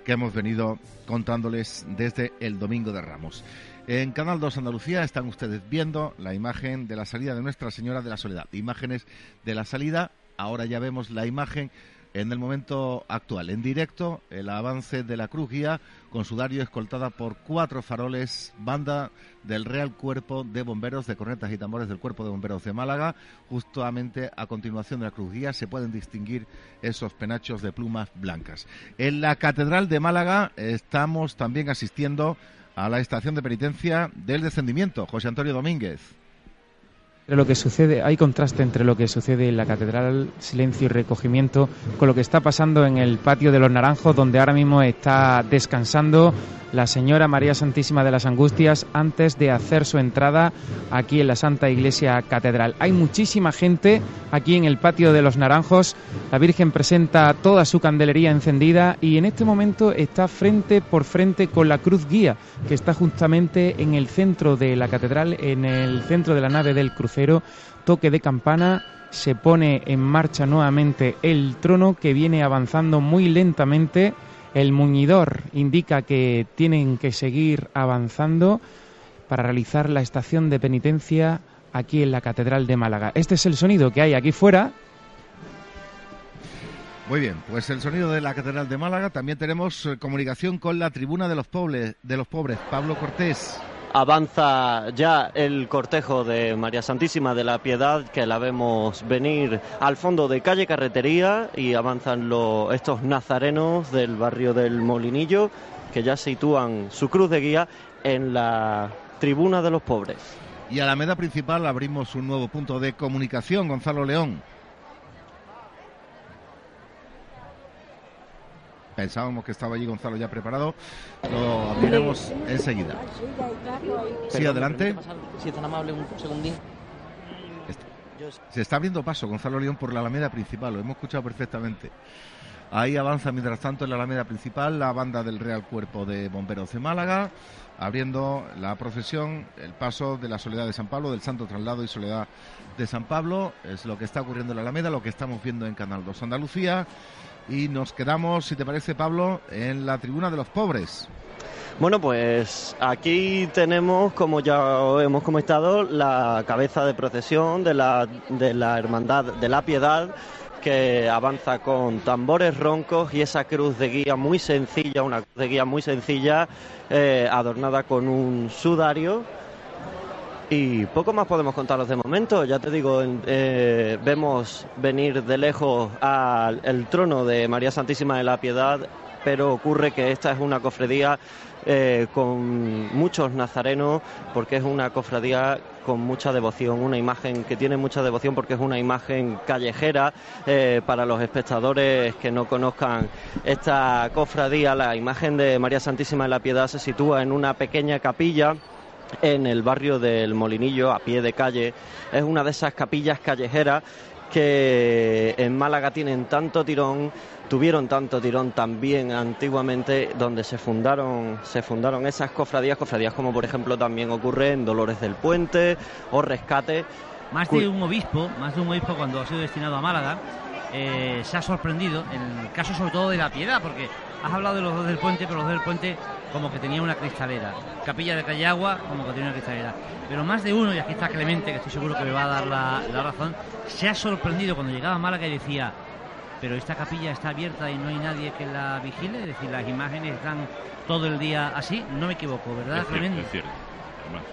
Speaker 7: que hemos venido contándoles desde el Domingo de Ramos. En Canal 2 Andalucía están ustedes viendo la imagen de la salida de Nuestra Señora de la Soledad. Imágenes de la salida. Ahora ya vemos la imagen en el momento actual. En directo, el avance de la Cruz Guía con sudario escoltada por cuatro faroles, banda del Real Cuerpo de Bomberos de Cornetas y Tambores del Cuerpo de Bomberos de Málaga. Justamente a continuación de la Cruz Guía se pueden distinguir esos penachos de plumas blancas. En la Catedral de Málaga estamos también asistiendo a la estación de penitencia del descendimiento. José Antonio Domínguez.
Speaker 5: Lo que sucede, hay contraste entre lo que sucede en la catedral, silencio y recogimiento, con lo que está pasando en el patio de los Naranjos, donde ahora mismo está descansando la señora María Santísima de las Angustias antes de hacer su entrada aquí en la Santa Iglesia Catedral. Hay muchísima gente aquí en el patio de los Naranjos. La Virgen presenta toda su candelería encendida y en este momento está frente por frente con la cruz guía que está justamente en el centro de la catedral, en el centro de la nave del crucero. Toque de campana se pone en marcha nuevamente el trono que viene avanzando muy lentamente el muñidor indica que tienen que seguir avanzando para realizar la estación de penitencia aquí en la Catedral de Málaga. Este es el sonido que hay aquí fuera.
Speaker 7: Muy bien, pues el sonido de la Catedral de Málaga. También tenemos eh, comunicación con la tribuna de los pobres, de los pobres. Pablo Cortés.
Speaker 16: Avanza ya el cortejo de María Santísima de la Piedad, que la vemos venir al fondo de calle Carretería y avanzan los, estos nazarenos del barrio del Molinillo, que ya sitúan su cruz de guía en la tribuna de los pobres.
Speaker 7: Y a la meda principal abrimos un nuevo punto de comunicación, Gonzalo León. Pensábamos que estaba allí Gonzalo ya preparado. Lo abriremos enseguida. Sí, adelante.
Speaker 17: Si es tan amable, un segundín.
Speaker 7: Se está abriendo paso Gonzalo León por la Alameda principal, lo hemos escuchado perfectamente. Ahí avanza mientras tanto en la Alameda principal la banda del Real Cuerpo de Bomberos de Málaga, abriendo la procesión, el paso de la Soledad de San Pablo, del Santo Traslado y Soledad de San Pablo. Es lo que está ocurriendo en la Alameda, lo que estamos viendo en Canal 2 Andalucía. Y nos quedamos, si te parece, Pablo, en la tribuna de los pobres.
Speaker 16: Bueno, pues aquí tenemos, como ya hemos comentado, la cabeza de procesión de la, de la Hermandad de la Piedad que avanza con tambores roncos y esa cruz de guía muy sencilla, una cruz de guía muy sencilla, eh, adornada con un sudario. Y poco más podemos contaros de momento. Ya te digo, eh, vemos venir de lejos al el trono de María Santísima de la Piedad, pero ocurre que esta es una cofradía eh, con muchos nazarenos, porque es una cofradía con mucha devoción, una imagen que tiene mucha devoción porque es una imagen callejera eh, para los espectadores que no conozcan esta cofradía. La imagen de María Santísima de la Piedad se sitúa en una pequeña capilla en el barrio del Molinillo, a pie de calle. Es una de esas capillas callejeras que en Málaga tienen tanto tirón, tuvieron tanto tirón también antiguamente donde se fundaron, se fundaron esas cofradías, cofradías como por ejemplo también ocurre en Dolores del Puente o Rescate.
Speaker 4: Más de un obispo, más de un obispo cuando ha sido destinado a Málaga, eh, se ha sorprendido, en el caso sobre todo de la piedad, porque has hablado de los dos del puente, pero los dos del puente como que tenía una cristalera. Capilla de Calle Agua, como que tenía una cristalera. Pero más de uno, y aquí está Clemente, que estoy seguro que me va a dar la, la razón, se ha sorprendido cuando llegaba a Málaga y decía, pero esta capilla está abierta y no hay nadie que la vigile, es decir, las imágenes están todo el día así, no me equivoco, ¿verdad,
Speaker 8: Es cierto,
Speaker 4: Clemente?
Speaker 8: es cierto. Además,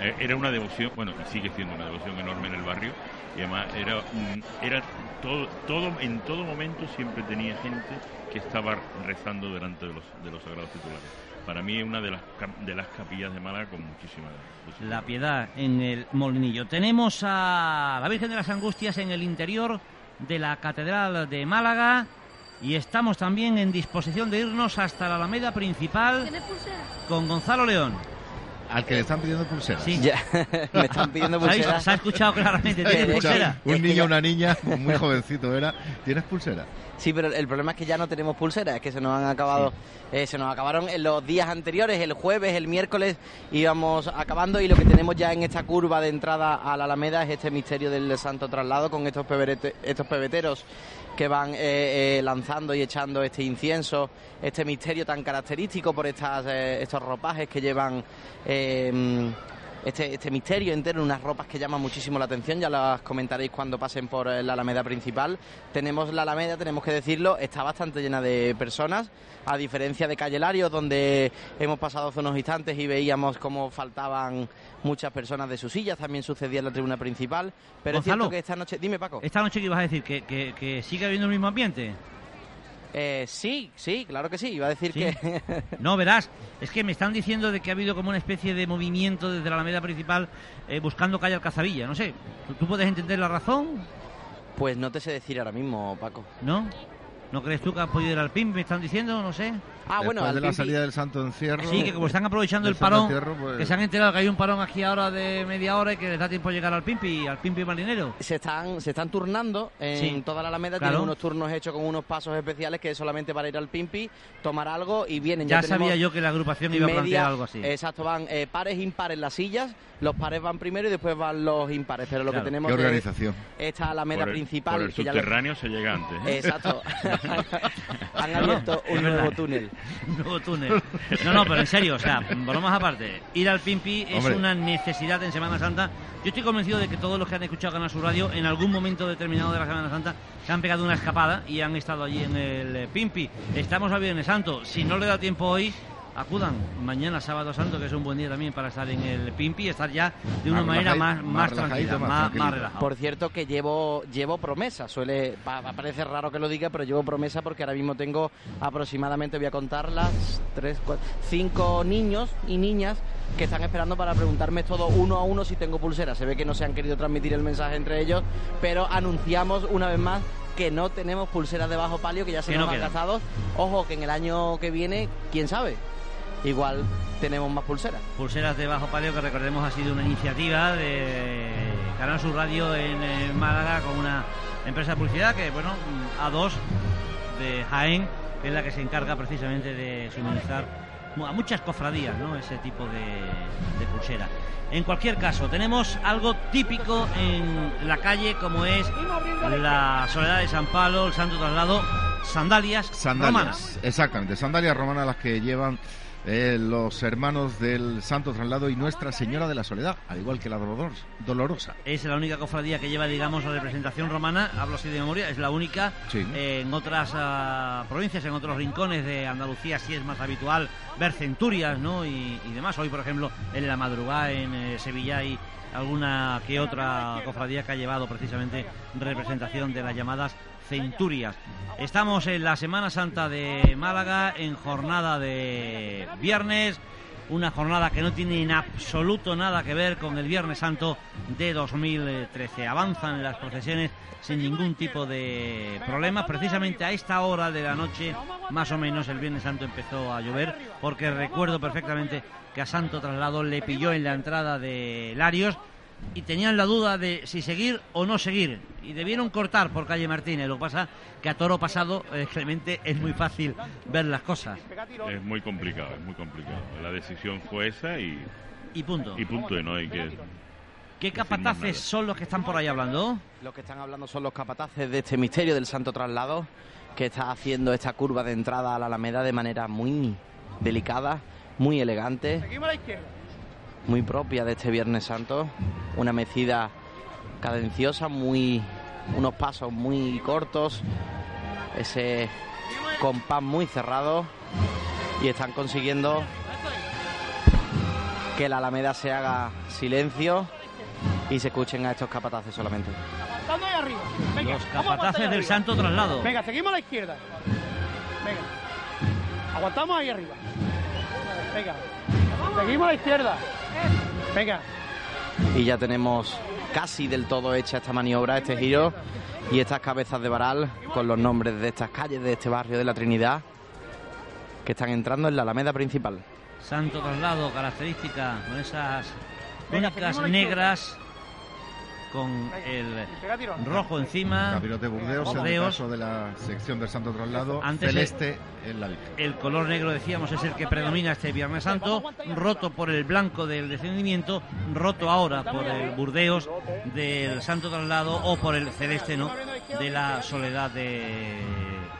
Speaker 8: era una devoción, bueno, sigue siendo una devoción enorme en el barrio y además era, era todo, todo, en todo momento siempre tenía gente que estaba rezando delante de los, de los sagrados titulares. Para mí es una de las, de las capillas de Málaga con muchísima
Speaker 4: La piedad en el Molinillo. Tenemos a la Virgen de las Angustias en el interior de la Catedral de Málaga y estamos también en disposición de irnos hasta la Alameda principal con Gonzalo León.
Speaker 7: Al que le están pidiendo pulseras.
Speaker 4: Sí. [laughs]
Speaker 17: me están pidiendo pulseras.
Speaker 4: Se ha escuchado claramente. ¿Tiene [laughs]
Speaker 7: Escucha,
Speaker 4: pulsera?
Speaker 7: Un niño o una [laughs] niña, muy jovencito era. ¿Tienes pulsera?
Speaker 17: Sí, pero el problema es que ya no tenemos pulseras, es que se nos han acabado, eh, se nos acabaron en los días anteriores, el jueves, el miércoles íbamos acabando y lo que tenemos ya en esta curva de entrada a la Alameda es este misterio del Santo Traslado con estos, peberete- estos pebeteros que van eh, eh, lanzando y echando este incienso, este misterio tan característico por estas, eh, estos ropajes que llevan este, este misterio entero, unas ropas que llaman muchísimo la atención, ya las comentaréis cuando pasen por eh, la Alameda principal. Tenemos la Alameda, tenemos que decirlo, está bastante llena de personas, a diferencia de Calle Larios, donde hemos pasado hace unos instantes y veíamos cómo faltaban muchas personas de sus sillas, también sucedía en la tribuna principal, pero es cierto que esta noche... Dime, Paco.
Speaker 4: Esta noche que ibas a decir que, que, que sigue habiendo el mismo ambiente.
Speaker 17: Eh, sí, sí, claro que sí, iba a decir
Speaker 4: Sí.
Speaker 17: que...
Speaker 4: No, verás, es que me están diciendo de que ha habido como una especie de movimiento desde la Alameda principal eh, buscando calle Alcazabilla, no sé. ¿Tú, puedes entender la razón?
Speaker 17: Pues no te sé decir ahora mismo, Paco.
Speaker 4: ¿No? ¿No crees tú que han podido ir al PIM? Me están diciendo, no sé.
Speaker 17: Ah, bueno,
Speaker 7: Después
Speaker 17: al
Speaker 7: de la salida del Santo Encierro.
Speaker 4: Sí, que como están aprovechando el parón,
Speaker 7: Encierro, pues-
Speaker 4: que se han enterado que hay un parón aquí ahora de media hora y que les da tiempo a llegar al Pimpi, al Pimpi marinero.
Speaker 17: se están se están turnando en
Speaker 4: Sí.
Speaker 17: toda la Alameda
Speaker 4: Claro.
Speaker 17: tienen unos turnos hechos con unos pasos especiales que es solamente para ir al Pimpi tomar algo y vienen
Speaker 4: Ya
Speaker 17: tenemos
Speaker 4: sabía yo que la agrupación iba a plantear
Speaker 17: media-
Speaker 4: algo así.
Speaker 17: exacto van eh, pares impares las sillas los pares van primero y después van los impares pero lo
Speaker 8: Claro.
Speaker 17: que tenemos
Speaker 7: Qué
Speaker 17: es
Speaker 7: organización.
Speaker 17: esta Alameda
Speaker 8: Por el,
Speaker 17: principal
Speaker 8: por el
Speaker 17: que ya lo-
Speaker 8: subterráneo se llega antes. ¿eh?
Speaker 17: Exacto. [laughs] [laughs] Han abierto un
Speaker 4: Es
Speaker 17: nuevo túnel. [laughs]
Speaker 4: nuevo túnel. No, no, pero en serio, o sea, bromas aparte, ir al Pimpi es
Speaker 7: Hombre.
Speaker 4: una necesidad en Semana Santa. Yo estoy convencido de que todos los que han escuchado Canal Sur Radio en algún momento determinado de la Semana Santa se han pegado una escapada y han estado allí en el Pimpi. Estamos a Viernes Santo. Si no le da tiempo hoy, acudan mañana sábado santo, que es un buen día también para estar en el Pimpi y estar ya de una
Speaker 16: Más
Speaker 4: manera más,
Speaker 16: más
Speaker 4: tranquila,
Speaker 16: más
Speaker 4: más, relajado.
Speaker 17: Por cierto que llevo llevo promesa, suele pa- pa- parece raro que lo diga, pero llevo promesa porque ahora mismo tengo aproximadamente voy a contar las tres, cuatro, cinco niños y niñas que están esperando para preguntarme todo uno a uno si tengo pulsera. Se ve que no se han querido transmitir el mensaje entre ellos, pero anunciamos una vez más que no tenemos pulseras de bajo palio, que ya se
Speaker 4: Que
Speaker 17: nos
Speaker 4: no
Speaker 17: han gastado. Ojo, que en el año que viene, quién sabe, igual tenemos más pulseras.
Speaker 4: Pulseras de Bajo Palio, que recordemos ha sido una iniciativa de Canal Sur Radio en eh, Málaga con una empresa de publicidad que, bueno, a dos de Jaén, que es la que se encarga precisamente de suministrar a muchas cofradías ¿no? ese tipo de, de pulsera. En cualquier caso, tenemos algo típico en la calle como es la Soledad de San Pablo, el Santo Traslado, sandalias,
Speaker 7: Sandalias,
Speaker 4: romanas.
Speaker 7: exactamente, sandalias romanas las que llevan eh, los hermanos del Santo Traslado y Nuestra Señora de la Soledad, al igual que la Dolor- Dolorosa.
Speaker 4: Es la única cofradía que lleva, digamos, la representación romana, hablo así de memoria, es la única.
Speaker 7: Sí.
Speaker 4: Eh, en otras ah, provincias, en otros rincones de Andalucía sí es más habitual ver centurias, ¿no? Y, y demás. Hoy, por ejemplo, en la madrugada en eh, Sevilla hay alguna que otra cofradía que ha llevado precisamente representación de las llamadas centurias. Estamos en la Semana Santa de Málaga, en jornada de viernes, una jornada que no tiene en absoluto nada que ver con el Viernes Santo de 2013. Avanzan las procesiones sin ningún tipo de problemas. Precisamente a esta hora de la noche, más o menos, el Viernes Santo empezó a llover, porque recuerdo perfectamente que a Santo Traslado le pilló en la entrada de Larios y tenían la duda de si seguir o no seguir y debieron cortar por calle Martínez. Lo que pasa que a toro pasado, eh, Clemente, es muy fácil ver las cosas.
Speaker 8: Es muy complicado, es muy complicado. La decisión fue esa y,
Speaker 4: Y punto.
Speaker 8: y punto, y no hay que...
Speaker 4: ¿Qué capataces son los que están por ahí hablando?
Speaker 17: Los que están hablando son los capataces de este misterio del Santo Traslado, que está haciendo esta curva de entrada a la Alameda de manera muy delicada, muy elegante,
Speaker 11: Seguimos a la izquierda.
Speaker 17: Muy propia de este Viernes Santo. Una mecida cadenciosa, muy unos pasos muy cortos, ese compás muy cerrado y están consiguiendo que la Alameda se haga silencio y se escuchen a estos capataces solamente.
Speaker 11: Ahí arriba. Venga,
Speaker 4: Los
Speaker 11: vamos a aguantar
Speaker 4: capataces del
Speaker 11: arriba.
Speaker 4: Santo Traslado.
Speaker 11: Venga, seguimos a la izquierda. Venga. Aguantamos ahí arriba. Venga. Seguimos a la izquierda. Venga.
Speaker 17: Y ya tenemos casi del todo hecha esta maniobra, este giro y estas cabezas de varal con los nombres de estas calles de este barrio de la Trinidad que están entrando en la Alameda principal.
Speaker 4: Santo Traslado, característica con esas túnicas negras con el rojo encima.
Speaker 7: Capirote Burdeos, en el
Speaker 4: Burdeos.
Speaker 7: caso de la sección del Santo Traslado,
Speaker 4: Antes
Speaker 7: celeste en la Virgen.
Speaker 4: El color negro, decíamos, es el que predomina este Viernes Santo, roto por el blanco del descendimiento, roto ahora por el Burdeos del Santo Traslado o por el celeste ¿no? de la Soledad de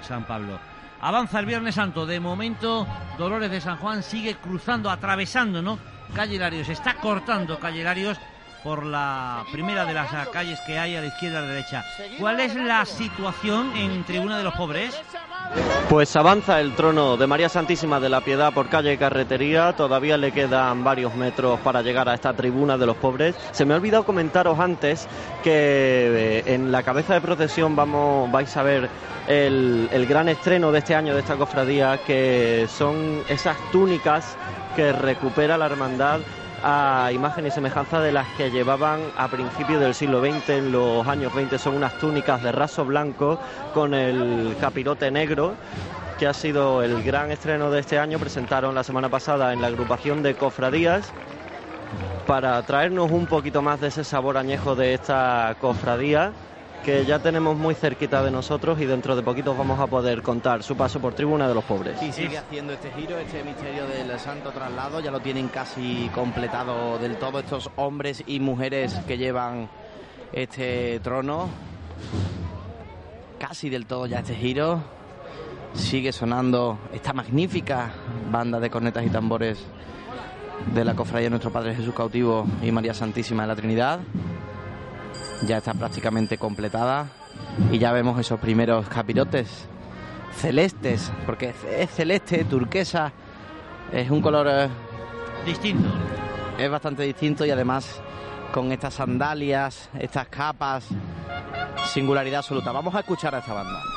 Speaker 4: San Pablo. Avanza el Viernes Santo, de momento Dolores de San Juan sigue cruzando, atravesando, ¿no? Calle Larios, está cortando Calle Larios por la primera de las calles que hay a la izquierda y a la derecha. ¿Cuál es la situación en Tribuna de los Pobres?
Speaker 16: Pues avanza el trono de María Santísima de la Piedad por calle Carretería. Todavía le quedan varios metros para llegar a esta tribuna de los pobres. Se me ha olvidado comentaros antes que eh, en la cabeza de procesión vamos, vais a ver el, el gran estreno de este año de esta cofradía, que son esas túnicas que recupera la hermandad a imagen y semejanza de las que llevaban a principios del siglo XX, en los años 20, son unas túnicas de raso blanco con el capirote negro, que ha sido el gran estreno de este año. Presentaron la semana pasada en la agrupación de cofradías para traernos un poquito más de ese sabor añejo de esta cofradía que ya tenemos muy cerquita de nosotros y dentro de poquitos vamos a poder contar su paso por Tribuna de los Pobres.
Speaker 17: Y sigue haciendo este giro, este misterio del santo traslado, ya lo tienen casi completado del todo estos hombres y mujeres que llevan este trono. Casi del todo ya este giro. sigue sonando esta magnífica banda de cornetas y tambores de la cofradía de nuestro Padre Jesús cautivo y María Santísima de la Trinidad. Ya está prácticamente completada y ya vemos esos primeros capirotes celestes, porque es celeste, turquesa, es un color eh,
Speaker 4: distinto.
Speaker 17: Es bastante distinto y además con estas sandalias, estas capas, singularidad absoluta. Vamos a escuchar a esta banda.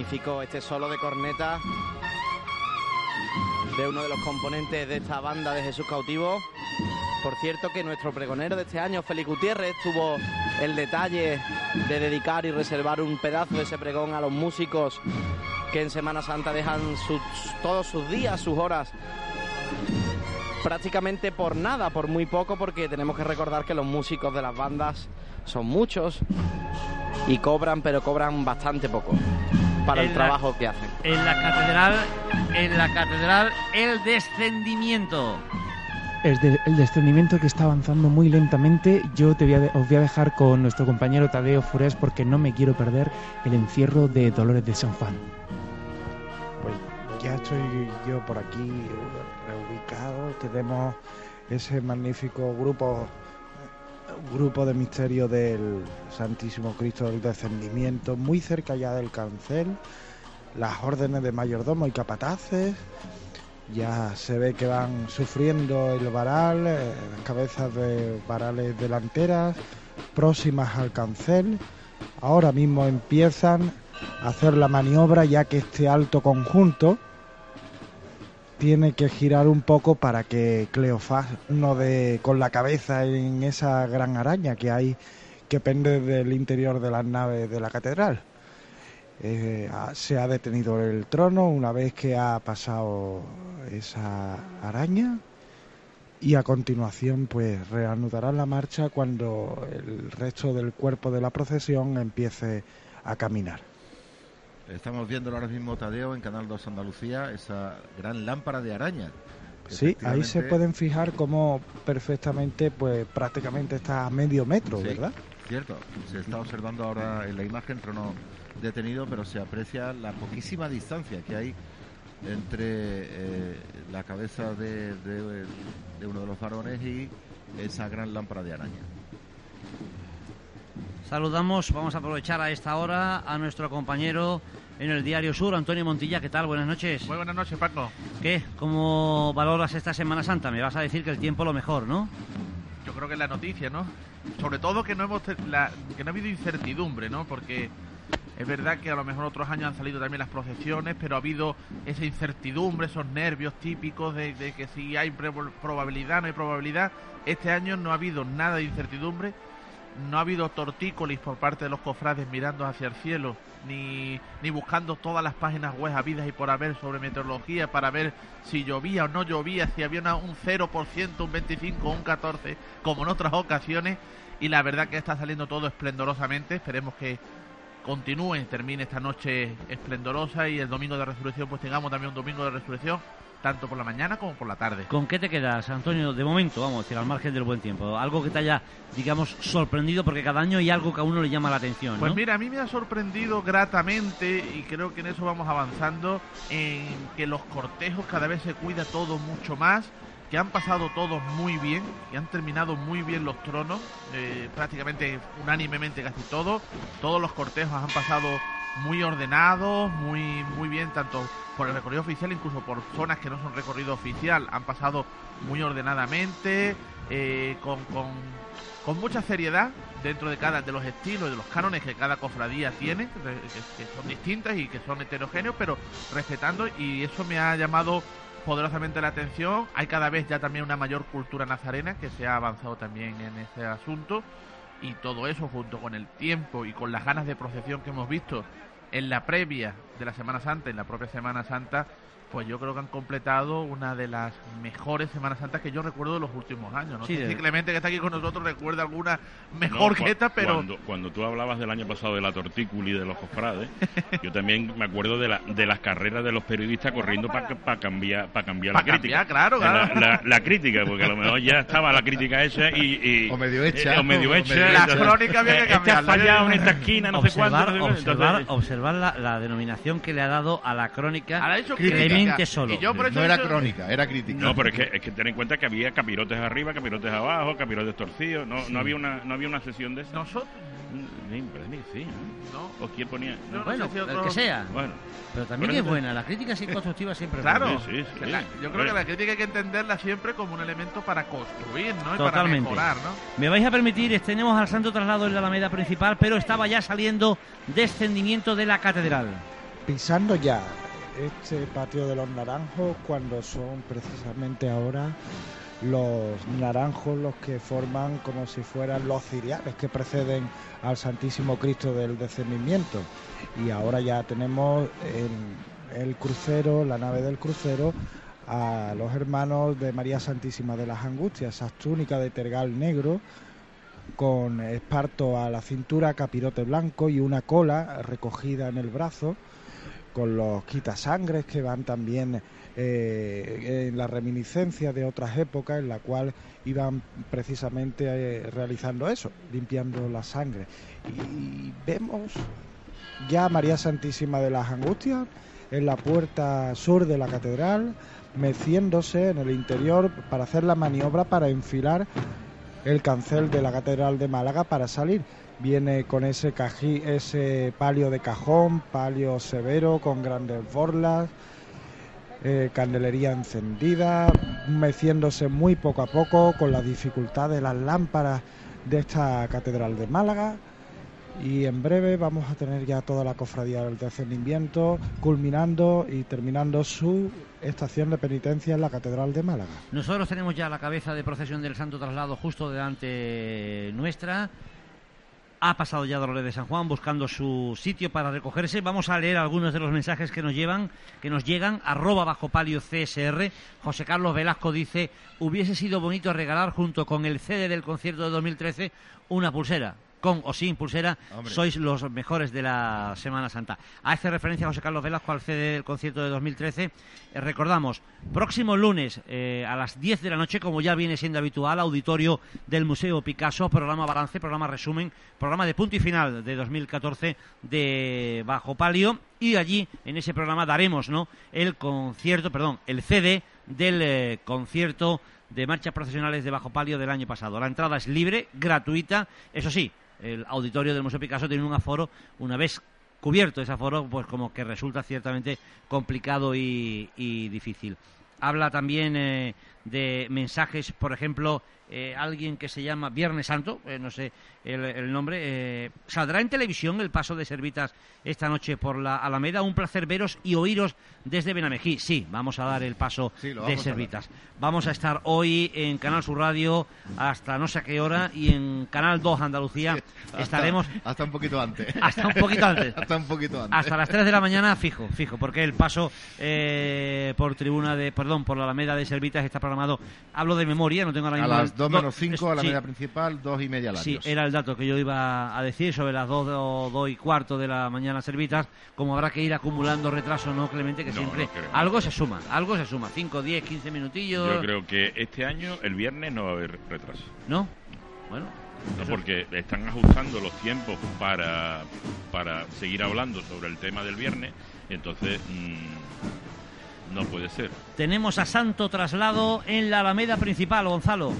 Speaker 17: Este solo de corneta de uno de los componentes de esta banda de Jesús Cautivo. Por cierto que nuestro pregonero de este año, Félix Gutiérrez, tuvo el detalle de dedicar y reservar un pedazo de ese pregón a los músicos que en Semana Santa dejan todos sus días, sus horas, prácticamente por nada, por muy poco, porque tenemos que recordar que los músicos de las bandas son muchos y cobran, pero cobran bastante poco para el trabajo que hacen.
Speaker 4: En la catedral, en la catedral, el descendimiento.
Speaker 5: el descendimiento que está avanzando muy lentamente. Yo te voy a os voy a dejar con nuestro compañero Tadeo Furés porque no me quiero perder el encierro de Dolores de San Juan.
Speaker 18: Pues ya estoy yo por aquí reubicado. Tenemos ese magnífico grupo grupo de misterio del Santísimo Cristo del Descendimiento, muy cerca ya del cancel, las órdenes de mayordomo y capataces, ya se ve que van sufriendo el varal, eh, cabezas de varales delanteras, próximas al cancel, ahora mismo empiezan a hacer la maniobra ya que este alto conjunto, tiene que girar un poco para que Cleofás no de con la cabeza en esa gran araña que hay que pende del interior de las naves de la catedral. Eh, se ha detenido el trono una vez que ha pasado esa araña y a continuación pues reanudará la marcha cuando el resto del cuerpo de la procesión empiece a caminar.
Speaker 7: Estamos viendo ahora mismo, Tadeo, en Canal 2 Andalucía, esa gran lámpara de araña.
Speaker 18: Sí, ahí se pueden fijar cómo perfectamente, pues prácticamente está a medio metro, ¿verdad?
Speaker 7: Cierto, se está observando ahora en la imagen, trono detenido, pero se aprecia la poquísima distancia que hay entre eh, la cabeza de, de uno de los varones y esa gran lámpara de araña.
Speaker 4: Saludamos, vamos a aprovechar a esta hora a nuestro compañero en el Diario Sur, Antonio Montilla. ¿Qué tal? Buenas noches.
Speaker 19: Muy buenas noches, Paco.
Speaker 4: ¿Qué? ¿Cómo valoras esta Semana Santa? Me vas a decir que el tiempo lo mejor, ¿no?
Speaker 19: Yo creo que es la noticia, ¿no? Sobre todo que no hemos que no ha habido incertidumbre, ¿no? Porque es verdad que a lo mejor otros años han salido también las procesiones, pero ha habido esa incertidumbre, esos nervios típicos de, de que si hay probabilidad, no hay probabilidad. Este año no ha habido nada de incertidumbre no ha habido tortícolis por parte de los cofrades mirando hacia el cielo, ni, ni buscando todas las páginas web habidas y por haber sobre meteorología para ver si llovía o no llovía, si había un 0%, un 25, un 14, como en otras ocasiones. Y la verdad que está saliendo todo esplendorosamente. Esperemos que continúe, termine esta noche esplendorosa y el domingo de resurrección pues tengamos también un domingo de resurrección tanto por la mañana como por la tarde.
Speaker 4: ¿Con qué te quedas, Antonio? De momento, vamos a decir, al margen del buen tiempo. Algo que te haya, digamos, sorprendido, porque cada año hay algo que a uno le llama la atención.
Speaker 19: Pues mira, a mí me ha sorprendido gratamente, y creo que en eso vamos avanzando, en que los cortejos cada vez se cuida todo mucho más que han pasado todos muy bien, que han terminado muy bien los tronos, eh, prácticamente unánimemente casi todos. Todos los cortejos han pasado muy ordenados, muy, muy bien, tanto por el recorrido oficial, incluso por zonas que no son recorrido oficial, han pasado muy ordenadamente, eh, con, con, mucha seriedad dentro de cada de los estilos y de los cánones que cada cofradía tiene, que, son distintas y que son heterogéneos, pero respetando, y eso me ha llamado poderosamente la atención. Hay cada vez ya también una mayor cultura nazarena que se ha avanzado también en ese asunto y todo eso junto con el tiempo y con las ganas de procesión que hemos visto en la previa de la Semana Santa, en la propia Semana Santa, pues yo creo que han completado una de las mejores Semanas Santas que yo recuerdo de los últimos años. No sé si Clemente, que está aquí con nosotros, recuerda alguna mejor que esta, pero...
Speaker 8: Cuando, cuando, tú hablabas del año pasado de la tortícula y de los cofrades, [laughs] yo también me acuerdo de, la, de las carreras de los periodistas corriendo para cambiar para cambiar la crítica.
Speaker 19: claro, claro.
Speaker 8: La, crítica, porque a lo mejor ya estaba la crítica hecha y...
Speaker 7: o medio hecha.
Speaker 8: o medio hecha.
Speaker 19: La crónica había que
Speaker 8: este cambiarla. Este fallado en esta esquina, no sé cuánto.
Speaker 4: Observar, observar la, denominación que le ha dado a la crónica solo.
Speaker 7: no era crónica, era crítica.
Speaker 8: No, pero es que, es que ten en cuenta que había capirotes arriba, capirotes abajo, capirotes torcidos. No, no había una no había una sesión de eso.
Speaker 19: ¿Nosotros?
Speaker 8: Sí, sí, ¿no? ¿O quién ponía?
Speaker 4: bueno, el que sea. Bueno. Pero también es buena, la crítica es constructiva siempre
Speaker 19: Claro, sí, sí, yo creo que la crítica hay que entenderla siempre como un elemento para construir, ¿no? Y para mejorar, ¿no?
Speaker 4: Me vais a permitir, tenemos al santo traslado en la alameda principal, pero estaba ya saliendo descendimiento de la catedral.
Speaker 18: Pisando ya este patio de los naranjos cuando son precisamente ahora los naranjos los que forman como si fueran los ciriales que preceden al Santísimo Cristo del descendimiento. Y ahora ya tenemos en el crucero, la nave del crucero, a los hermanos de María Santísima de las Angustias, esas túnicas de tergal negro con esparto a la cintura, capirote blanco y una cola recogida en el brazo con los quitasangres que van también eh, en la reminiscencia de otras épocas en la cual iban precisamente eh, realizando eso, limpiando la sangre. Y vemos ya María Santísima de las Angustias en la puerta sur de la catedral, meciéndose en el interior para hacer la maniobra para enfilar el cancel de la catedral de Málaga para salir viene con ese, cají, palio de cajón, palio severo con grandes borlas, eh, candelería encendida, meciéndose muy poco a poco con la dificultad de las lámparas de esta catedral de Málaga. Y en breve vamos a tener ya toda la cofradía del descendimiento culminando y terminando su estación de penitencia en la Catedral de Málaga.
Speaker 4: Nosotros tenemos ya la cabeza de procesión del Santo Traslado justo delante nuestra ha pasado ya Dolores de San Juan buscando su sitio para recogerse. Vamos a leer algunos de los mensajes que nos llevan, que nos llegan. Arroba bajo palio CSR. José Carlos Velasco dice, hubiese sido bonito regalar junto con el CD del concierto de 2013 una pulsera con o sin pulsera, sois los mejores de la Semana Santa. Hace referencia José Carlos Velasco al CD del concierto de 2013. Eh, recordamos, próximo lunes eh, a las 10 de la noche, como ya viene siendo habitual, auditorio del Museo Picasso, programa balance, programa resumen, programa de punto y final de 2014 de Bajo Palio. Y allí, en ese programa, daremos ¿no? el concierto, perdón, el CD del eh, concierto de marchas profesionales de Bajo Palio del año pasado. La entrada es libre, gratuita, eso sí, el auditorio del Museo Picasso tiene un aforo, una vez cubierto ese aforo, pues como que resulta ciertamente complicado y, difícil. Habla también eh, de mensajes, por ejemplo, eh, alguien que se llama Viernes Santo, eh, no sé el, nombre, eh, saldrá en televisión el paso de Servitas esta noche por la Alameda. Un placer veros y oíros desde Benamejí. Sí, vamos a dar el paso de Servitas. vamos a estar hoy en Canal Sur Radio hasta no sé a qué hora y en Canal 2 Andalucía estaremos...
Speaker 7: Hasta un poquito antes.
Speaker 4: Hasta un poquito antes. [laughs]
Speaker 7: hasta un poquito antes.
Speaker 4: Hasta las 3 de la mañana fijo, fijo, porque el paso por tribuna de, perdón, por la Alameda de Servitas está programado hablo de memoria, no tengo ahora
Speaker 7: mismo... A las 2 menos 5 a la media principal, 2 y media
Speaker 4: Sí, era el dato que yo iba a decir sobre las 2 o 2 y cuarto de la mañana servitas, como habrá que ir acumulando retraso, ¿no, Clemente? Que siempre algo se suma, algo se suma, 5, 10, 15 minutillos...
Speaker 8: Yo creo que este año, el viernes, no va a haber retraso.
Speaker 4: ¿No? Bueno...
Speaker 8: No, porque están ajustando los tiempos para, para seguir hablando sobre el tema del viernes, entonces... Mmm, no puede ser.
Speaker 4: Tenemos a Santo Traslado en la Alameda principal, Gonzalo.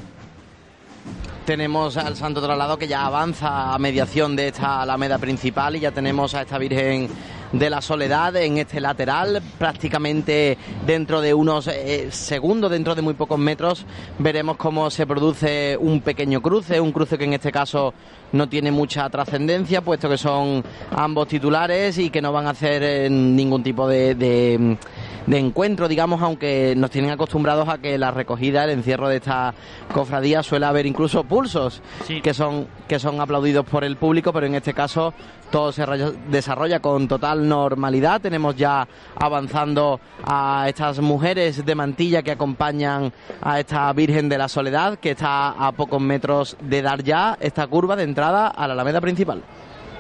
Speaker 17: Tenemos al Santo Traslado que ya avanza a mediación de esta Alameda principal y ya tenemos a esta Virgen de la Soledad en este lateral. Prácticamente dentro de unos eh, segundos, dentro de muy pocos metros, veremos cómo se produce un pequeño cruce, un cruce que en este caso no tiene mucha trascendencia, puesto que son ambos titulares y que no van a hacer eh, ningún tipo de de encuentro, digamos, aunque nos tienen acostumbrados a que la recogida, el encierro de esta cofradía suele haber incluso pulsos que son que son aplaudidos por el público, pero en este caso todo se desarrolla con total normalidad. Tenemos ya avanzando a estas mujeres de mantilla que acompañan a esta Virgen de la Soledad, que está a pocos metros de dar ya esta curva de entrada a la Alameda principal.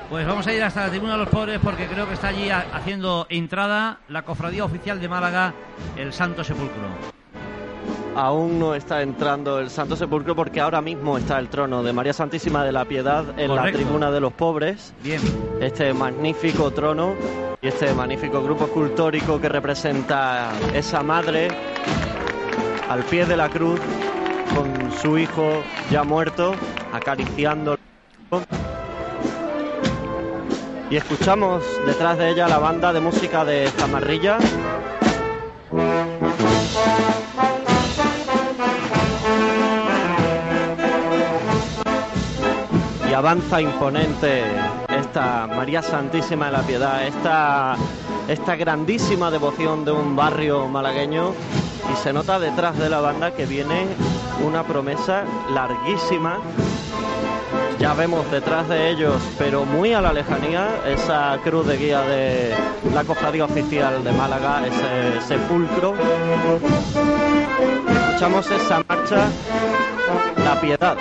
Speaker 4: Pues vamos a ir hasta la tribuna de los pobres porque creo que está allí ha- haciendo entrada la cofradía oficial de Málaga, el Santo Sepulcro.
Speaker 16: Aún no está entrando el Santo Sepulcro porque ahora mismo está el trono de María Santísima de la Piedad en la tribuna de los pobres.
Speaker 4: Bien.
Speaker 16: Este magnífico trono y este magnífico grupo escultórico que representa esa madre al pie de la cruz con su hijo ya muerto acariciando y escuchamos detrás de ella la banda de música de Zamarrilla y avanza imponente esta María Santísima de la Piedad, esta, esta grandísima devoción de un barrio malagueño y se nota detrás de la banda que viene una promesa larguísima. Ya vemos detrás de ellos, pero muy a la lejanía, esa cruz de guía de la cofradía oficial de Málaga, ese sepulcro. Escuchamos esa marcha, la piedad.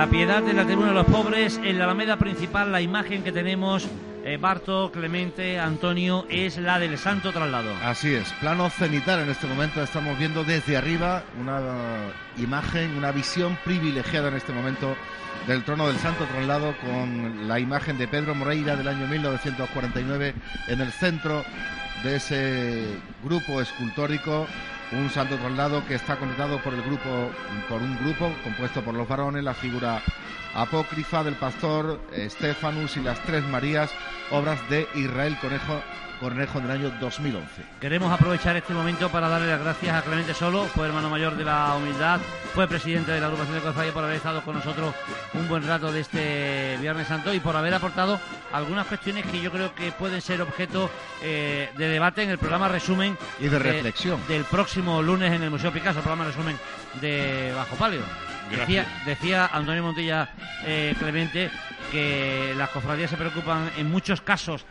Speaker 4: La piedad de la tribuna de los pobres, en la alameda principal, la imagen que tenemos, eh, Clemente, Antonio, es la del Santo Traslado.
Speaker 7: Así es, plano cenital en este momento estamos viendo desde arriba una imagen, una visión privilegiada en este momento del trono del Santo Traslado con la imagen de Pedro Moreira del año 1949 en el centro de ese grupo escultórico, un Santo Traslado que está conectado por el grupo por un grupo compuesto por los varones, la figura apócrifa del pastor Estefanus y las tres Marías, obras de Israel Conejo Cornejo del año 2011.
Speaker 4: Queremos aprovechar este momento para darle las gracias a Clemente Solo, fue hermano mayor de la humildad, fue presidente de la agrupación de Cofradía por haber estado con nosotros un buen rato de este Viernes Santo y por haber aportado algunas cuestiones que yo creo que pueden ser objeto eh, de debate en el programa resumen
Speaker 7: Y de reflexión.
Speaker 4: del próximo lunes en el Museo Picasso, el programa resumen de Bajo Palio. Decía Antonio Montilla eh, Clemente que las cofradías se preocupan en muchos casos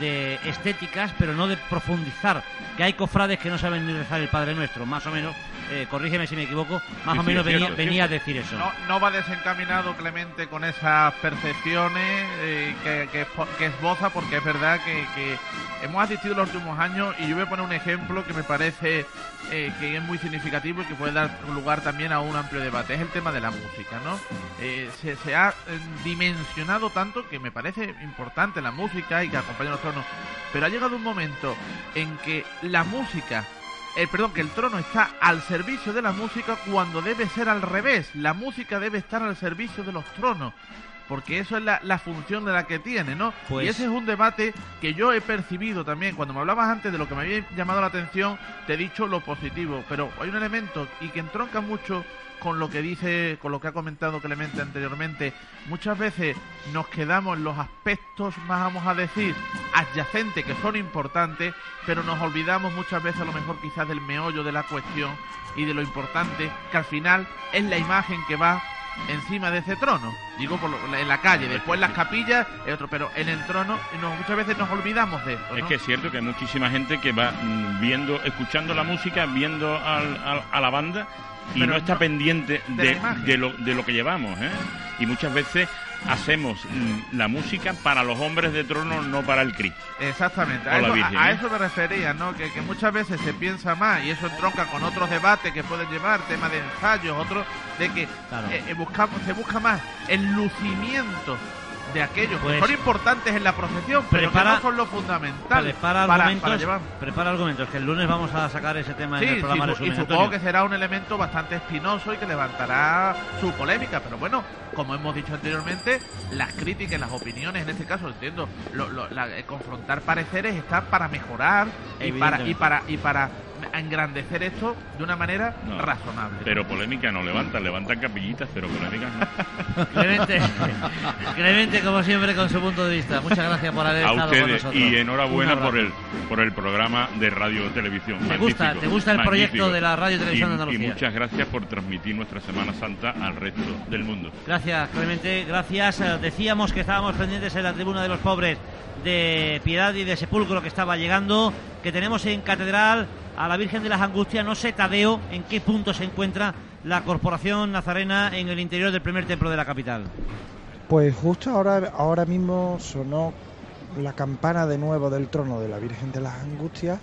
Speaker 4: de estéticas, pero no de profundizar. Que hay cofrades que no saben ni rezar el Padre Nuestro, más o menos, eh, corrígeme si me equivoco, más
Speaker 19: Sí,
Speaker 4: o
Speaker 19: sí,
Speaker 4: menos
Speaker 19: es
Speaker 4: venía, venía a decir eso.
Speaker 19: No, no va desencaminado Clemente con esas percepciones eh, que, que, que esboza, porque es verdad que, que hemos asistido los últimos años y yo voy a poner un ejemplo que me parece eh, que es muy significativo y que puede dar lugar también a un amplio debate. Es el tema de la música, ¿no? Eh, se, se ha eh, dimensionado tanto que me parece importante la música y que acompaña a los tronos, pero ha llegado un momento en que la música eh, perdón, que el trono está al servicio de la música cuando debe ser al revés. La música debe estar al servicio de los tronos. Porque eso es la, la función de la que tiene, ¿no?
Speaker 4: Pues-
Speaker 19: Y ese es un debate que yo he percibido también. Cuando me hablabas antes de lo que me había llamado la atención, te he dicho lo positivo. Pero hay un elemento y que entronca mucho con lo que dice, con lo que ha comentado Clemente anteriormente. Muchas veces nos quedamos en los aspectos, más vamos a decir, adyacentes, que son importantes, pero nos olvidamos muchas veces a lo mejor quizás del meollo de la cuestión y de lo importante, que al final es la imagen que va encima de ese trono. Digo por lo- en la calle, después las capillas, es otro, pero en el trono y nos- muchas veces nos olvidamos de esto.
Speaker 8: Es
Speaker 19: ¿no?
Speaker 8: que es cierto que hay muchísima gente que va mm, viendo, escuchando la música, viendo al- al- a la banda y
Speaker 19: Pero
Speaker 8: no está
Speaker 19: no-
Speaker 8: pendiente
Speaker 19: de
Speaker 8: de, de lo, de lo que llevamos. ¿eh? Y muchas veces hacemos mm, la música para los hombres de trono, no para el Cristo.
Speaker 19: Exactamente, a,
Speaker 8: la
Speaker 19: eso,
Speaker 8: Virgen,
Speaker 19: a- a
Speaker 8: ¿eh?
Speaker 19: eso me refería, ¿no? Que, que muchas veces se piensa más y eso entronca con otros debates que pueden llevar, tema de ensayos, otros, de que
Speaker 4: Claro.
Speaker 19: eh, eh, buscamos, se busca más el lucimiento de aquellos
Speaker 4: Pues-
Speaker 19: que son importantes en la procesión, pero
Speaker 4: Prepara-
Speaker 19: que no son lo fundamental
Speaker 4: Prepara
Speaker 19: para,
Speaker 4: argumentos,
Speaker 19: para llevar.
Speaker 4: prepara argumentos, que el lunes vamos a sacar ese tema
Speaker 19: Sí,
Speaker 4: en el
Speaker 19: sí,
Speaker 4: programa
Speaker 19: su- y
Speaker 4: resumen.
Speaker 19: supongo que será un elemento bastante espinoso y que levantará su polémica, pero bueno, como hemos dicho anteriormente, las críticas, las opiniones, en este caso entiendo, lo- lo- la- confrontar pareceres está para mejorar y para y para y para a engrandecer esto de una manera
Speaker 8: No.
Speaker 19: razonable.
Speaker 8: Pero polémica no levanta, levantan capillitas, pero polémica no. [laughs]
Speaker 4: Clemente, Clemente, como siempre, con su punto de vista. Muchas gracias por haber
Speaker 8: A
Speaker 4: estado con
Speaker 8: ustedes
Speaker 4: nosotros.
Speaker 8: y enhorabuena por el por el programa de radio televisión.
Speaker 4: ¿Te gusta- te gusta el proyecto de la Radio Televisión de Andalucía?
Speaker 8: Y muchas gracias por transmitir nuestra Semana Santa al resto del mundo.
Speaker 4: Gracias, Clemente. Gracias. Eh, Decíamos que estábamos pendientes en la tribuna de los pobres de Piedad y de Sepulcro que estaba llegando, que tenemos en Catedral a la Virgen de las Angustias. No sé, Tadeo, en qué punto se encuentra la Corporación Nazarena en el interior del primer templo de la capital.
Speaker 18: Pues justo ahora, ahora mismo sonó la campana de nuevo del trono de la Virgen de las Angustias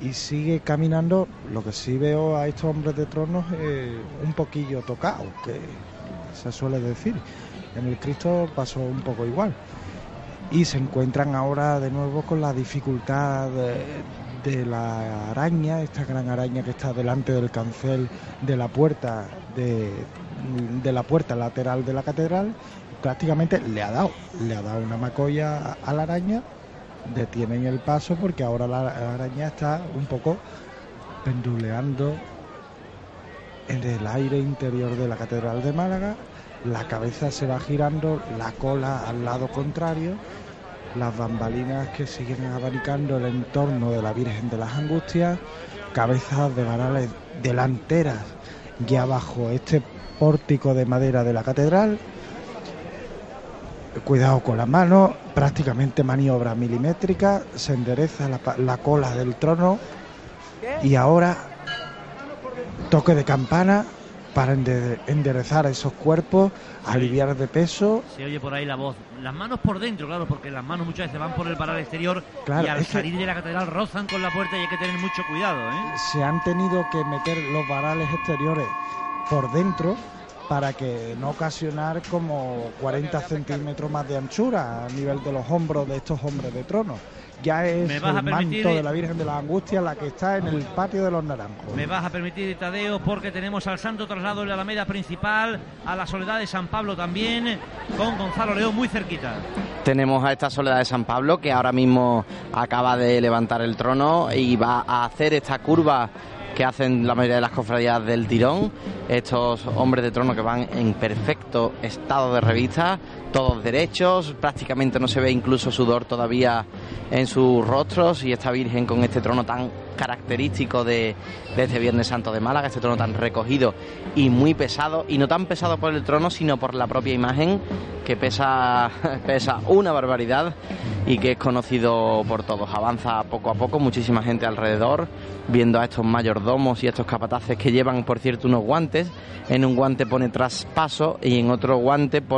Speaker 18: y sigue caminando. Lo que sí veo a estos hombres de tronos eh, un poquillo tocados, que se suele decir. En el Cristo pasó un poco igual. Y se encuentran ahora de nuevo con la dificultad de la araña, esta gran araña que está delante del cancel de la puerta de, de la puerta lateral de la catedral. Prácticamente le ha dado, le ha dado una macolla a- la araña, detienen el paso porque ahora la araña está un poco penduleando en el aire interior de la catedral de Málaga, la cabeza se va girando, la cola al lado contrario, las bambalinas que siguen abanicando el entorno de la Virgen de las Angustias, cabezas de varales delanteras ya bajo este pórtico de madera de la catedral. Cuidado con la mano, prácticamente maniobra milimétrica, se endereza la, la cola del trono y ahora toque de campana para ende- enderezar esos cuerpos, aliviar de peso.
Speaker 4: Se oye por ahí la voz. Las manos por dentro, claro, porque las manos muchas veces van por el paral exterior
Speaker 18: Claro,
Speaker 4: y al salir de la catedral rozan con la puerta y hay que tener mucho cuidado, ¿eh?
Speaker 18: se han tenido que meter los varales exteriores por dentro para que no ocasionar como 40 centímetros más de anchura a nivel de los hombros de estos hombres de trono. Ya es
Speaker 4: ¿Me vas a
Speaker 18: el manto de la Virgen de la Angustia la que está en el patio de los naranjos.
Speaker 4: Me vas a permitir, Tadeo, porque tenemos al santo traslado en la Alameda principal, a la Soledad de San Pablo también, con Gonzalo León muy cerquita.
Speaker 17: Tenemos a esta Soledad de San Pablo que ahora mismo acaba de levantar el trono y va a hacer esta curva que hacen la mayoría de las cofradías del tirón. Estos hombres de trono que van en perfecto estado de revista, todos derechos, prácticamente no se ve incluso sudor todavía en sus rostros y esta Virgen con este trono tan característico de, este Viernes Santo de Málaga, este trono tan recogido y muy pesado, y no tan pesado por el trono, sino por la propia imagen, que pesa, [laughs] pesa una barbaridad y que es conocido por todos. Avanza poco a poco, muchísima gente alrededor, viendo a estos mayordomos y estos capataces que llevan, por cierto, unos guantes. En un guante pone traspaso y en otro guante pone